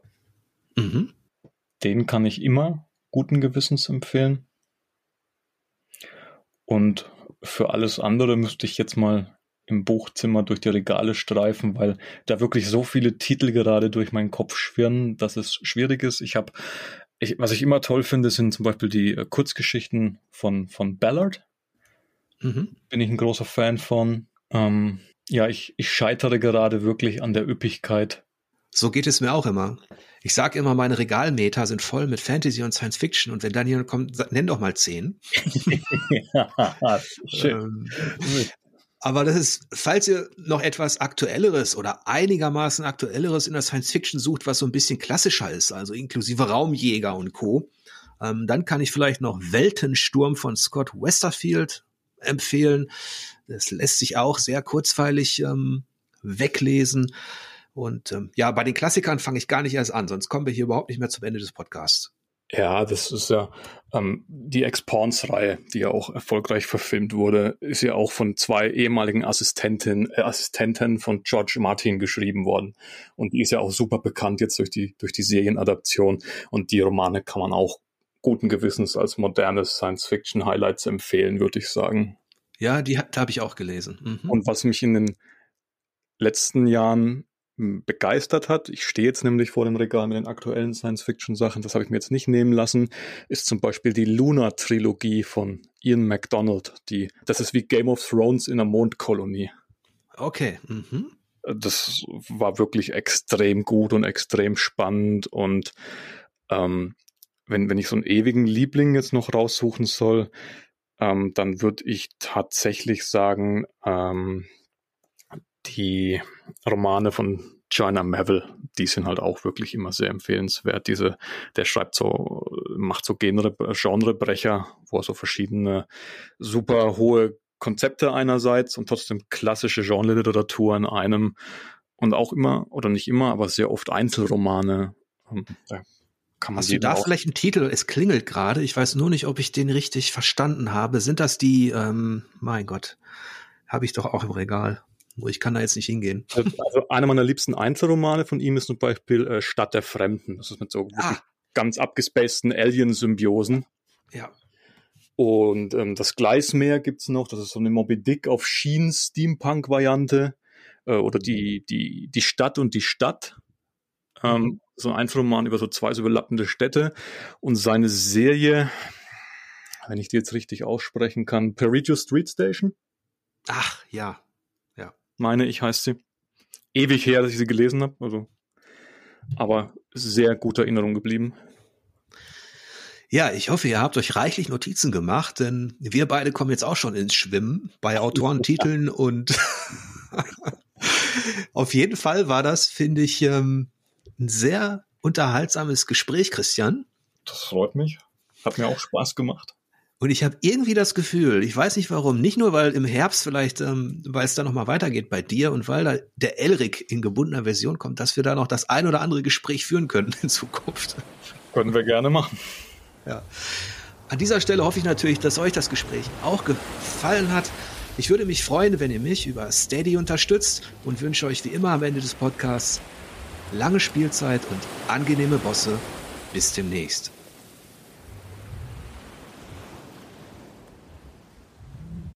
[SPEAKER 2] Mhm. Den kann ich immer guten Gewissens empfehlen. Und für alles andere müsste ich jetzt mal im Buchzimmer durch die Regale streifen, weil da wirklich so viele Titel gerade durch meinen Kopf schwirren, dass es schwierig ist. Ich habe, ich, was ich immer toll finde, sind zum Beispiel die äh, Kurzgeschichten von, von Ballard. Mhm. Bin ich ein großer Fan von. Ähm, ja, ich, ich scheitere gerade wirklich an der Üppigkeit.
[SPEAKER 1] So geht es mir auch immer. Ich sage immer, meine Regalmeter sind voll mit Fantasy und Science Fiction und wenn dann jemand kommt, nenn doch mal zehn. ja, schön. Ähm, aber das ist, falls ihr noch etwas Aktuelleres oder einigermaßen Aktuelleres in der Science Fiction sucht, was so ein bisschen klassischer ist, also inklusive Raumjäger und Co., ähm, dann kann ich vielleicht noch Weltensturm von Scott Westerfield empfehlen. Das lässt sich auch sehr kurzweilig ähm, weglesen. Und ähm, ja, bei den Klassikern fange ich gar nicht erst an, sonst kommen wir hier überhaupt nicht mehr zum Ende des Podcasts.
[SPEAKER 2] Ja, das ist ja ähm, die Ex-Pawns-Reihe, die ja auch erfolgreich verfilmt wurde, ist ja auch von zwei ehemaligen Assistenten, äh, Assistenten von George Martin geschrieben worden. Und die ist ja auch super bekannt jetzt durch die, durch die Serienadaption. Und die Romane kann man auch guten Gewissens als modernes Science-Fiction-Highlights empfehlen, würde ich sagen.
[SPEAKER 1] Ja, die habe ich auch gelesen.
[SPEAKER 2] Mhm. Und was mich in den letzten Jahren begeistert hat, ich stehe jetzt nämlich vor dem Regal mit den aktuellen Science-Fiction-Sachen, das habe ich mir jetzt nicht nehmen lassen, ist zum Beispiel die Luna-Trilogie von Ian MacDonald. Die, das ist wie Game of Thrones in einer Mondkolonie.
[SPEAKER 1] Okay. Mhm.
[SPEAKER 2] Das war wirklich extrem gut und extrem spannend und ähm, wenn, wenn ich so einen ewigen Liebling jetzt noch raussuchen soll, ähm, dann würde ich tatsächlich sagen, ähm, die Romane von Joanna Melville, die sind halt auch wirklich immer sehr empfehlenswert. Diese, der schreibt so, macht so Genre, Genrebrecher, wo er so verschiedene super hohe Konzepte einerseits und trotzdem klassische Genreliteratur in einem und auch immer, oder nicht immer, aber sehr oft Einzelromane.
[SPEAKER 1] Da Hast du da vielleicht einen Titel? Es klingelt gerade. Ich weiß nur nicht, ob ich den richtig verstanden habe. Sind das die, ähm, mein Gott, habe ich doch auch im Regal. Nur ich kann da jetzt nicht hingehen.
[SPEAKER 2] Also, also einer meiner liebsten Einzelromane von ihm ist zum Beispiel äh, Stadt der Fremden. Das ist mit so ah. ganz abgespaceden Alien-Symbiosen.
[SPEAKER 1] Ja.
[SPEAKER 2] Und ähm, das Gleismeer gibt's noch. Das ist so eine Moby Dick auf Schienen Steampunk-Variante. Äh, oder die, die, die Stadt und die Stadt. Ähm, mhm. So ein Einzelroman über so zwei so überlappende Städte. Und seine Serie, wenn ich die jetzt richtig aussprechen kann, Peregio Street Station.
[SPEAKER 1] Ach, ja
[SPEAKER 2] meine ich, heißt sie. Ewig her, dass ich sie gelesen habe, also, aber sehr gute Erinnerung geblieben.
[SPEAKER 1] Ja, ich hoffe, ihr habt euch reichlich Notizen gemacht, denn wir beide kommen jetzt auch schon ins Schwimmen bei Autorentiteln und auf jeden Fall war das, finde ich, ähm, ein sehr unterhaltsames Gespräch, Christian.
[SPEAKER 2] Das freut mich. Hat mir auch Spaß gemacht.
[SPEAKER 1] Und ich habe irgendwie das Gefühl, ich weiß nicht warum, nicht nur weil im Herbst vielleicht, ähm, weil es da nochmal weitergeht bei dir und weil da der Elric in gebundener Version kommt, dass wir da noch das ein oder andere Gespräch führen können in Zukunft.
[SPEAKER 2] Können wir gerne machen.
[SPEAKER 1] Ja. An dieser Stelle hoffe ich natürlich, dass euch das Gespräch auch gefallen hat. Ich würde mich freuen, wenn ihr mich über Steady unterstützt und wünsche euch wie immer am Ende des Podcasts lange Spielzeit und angenehme Bosse. Bis demnächst.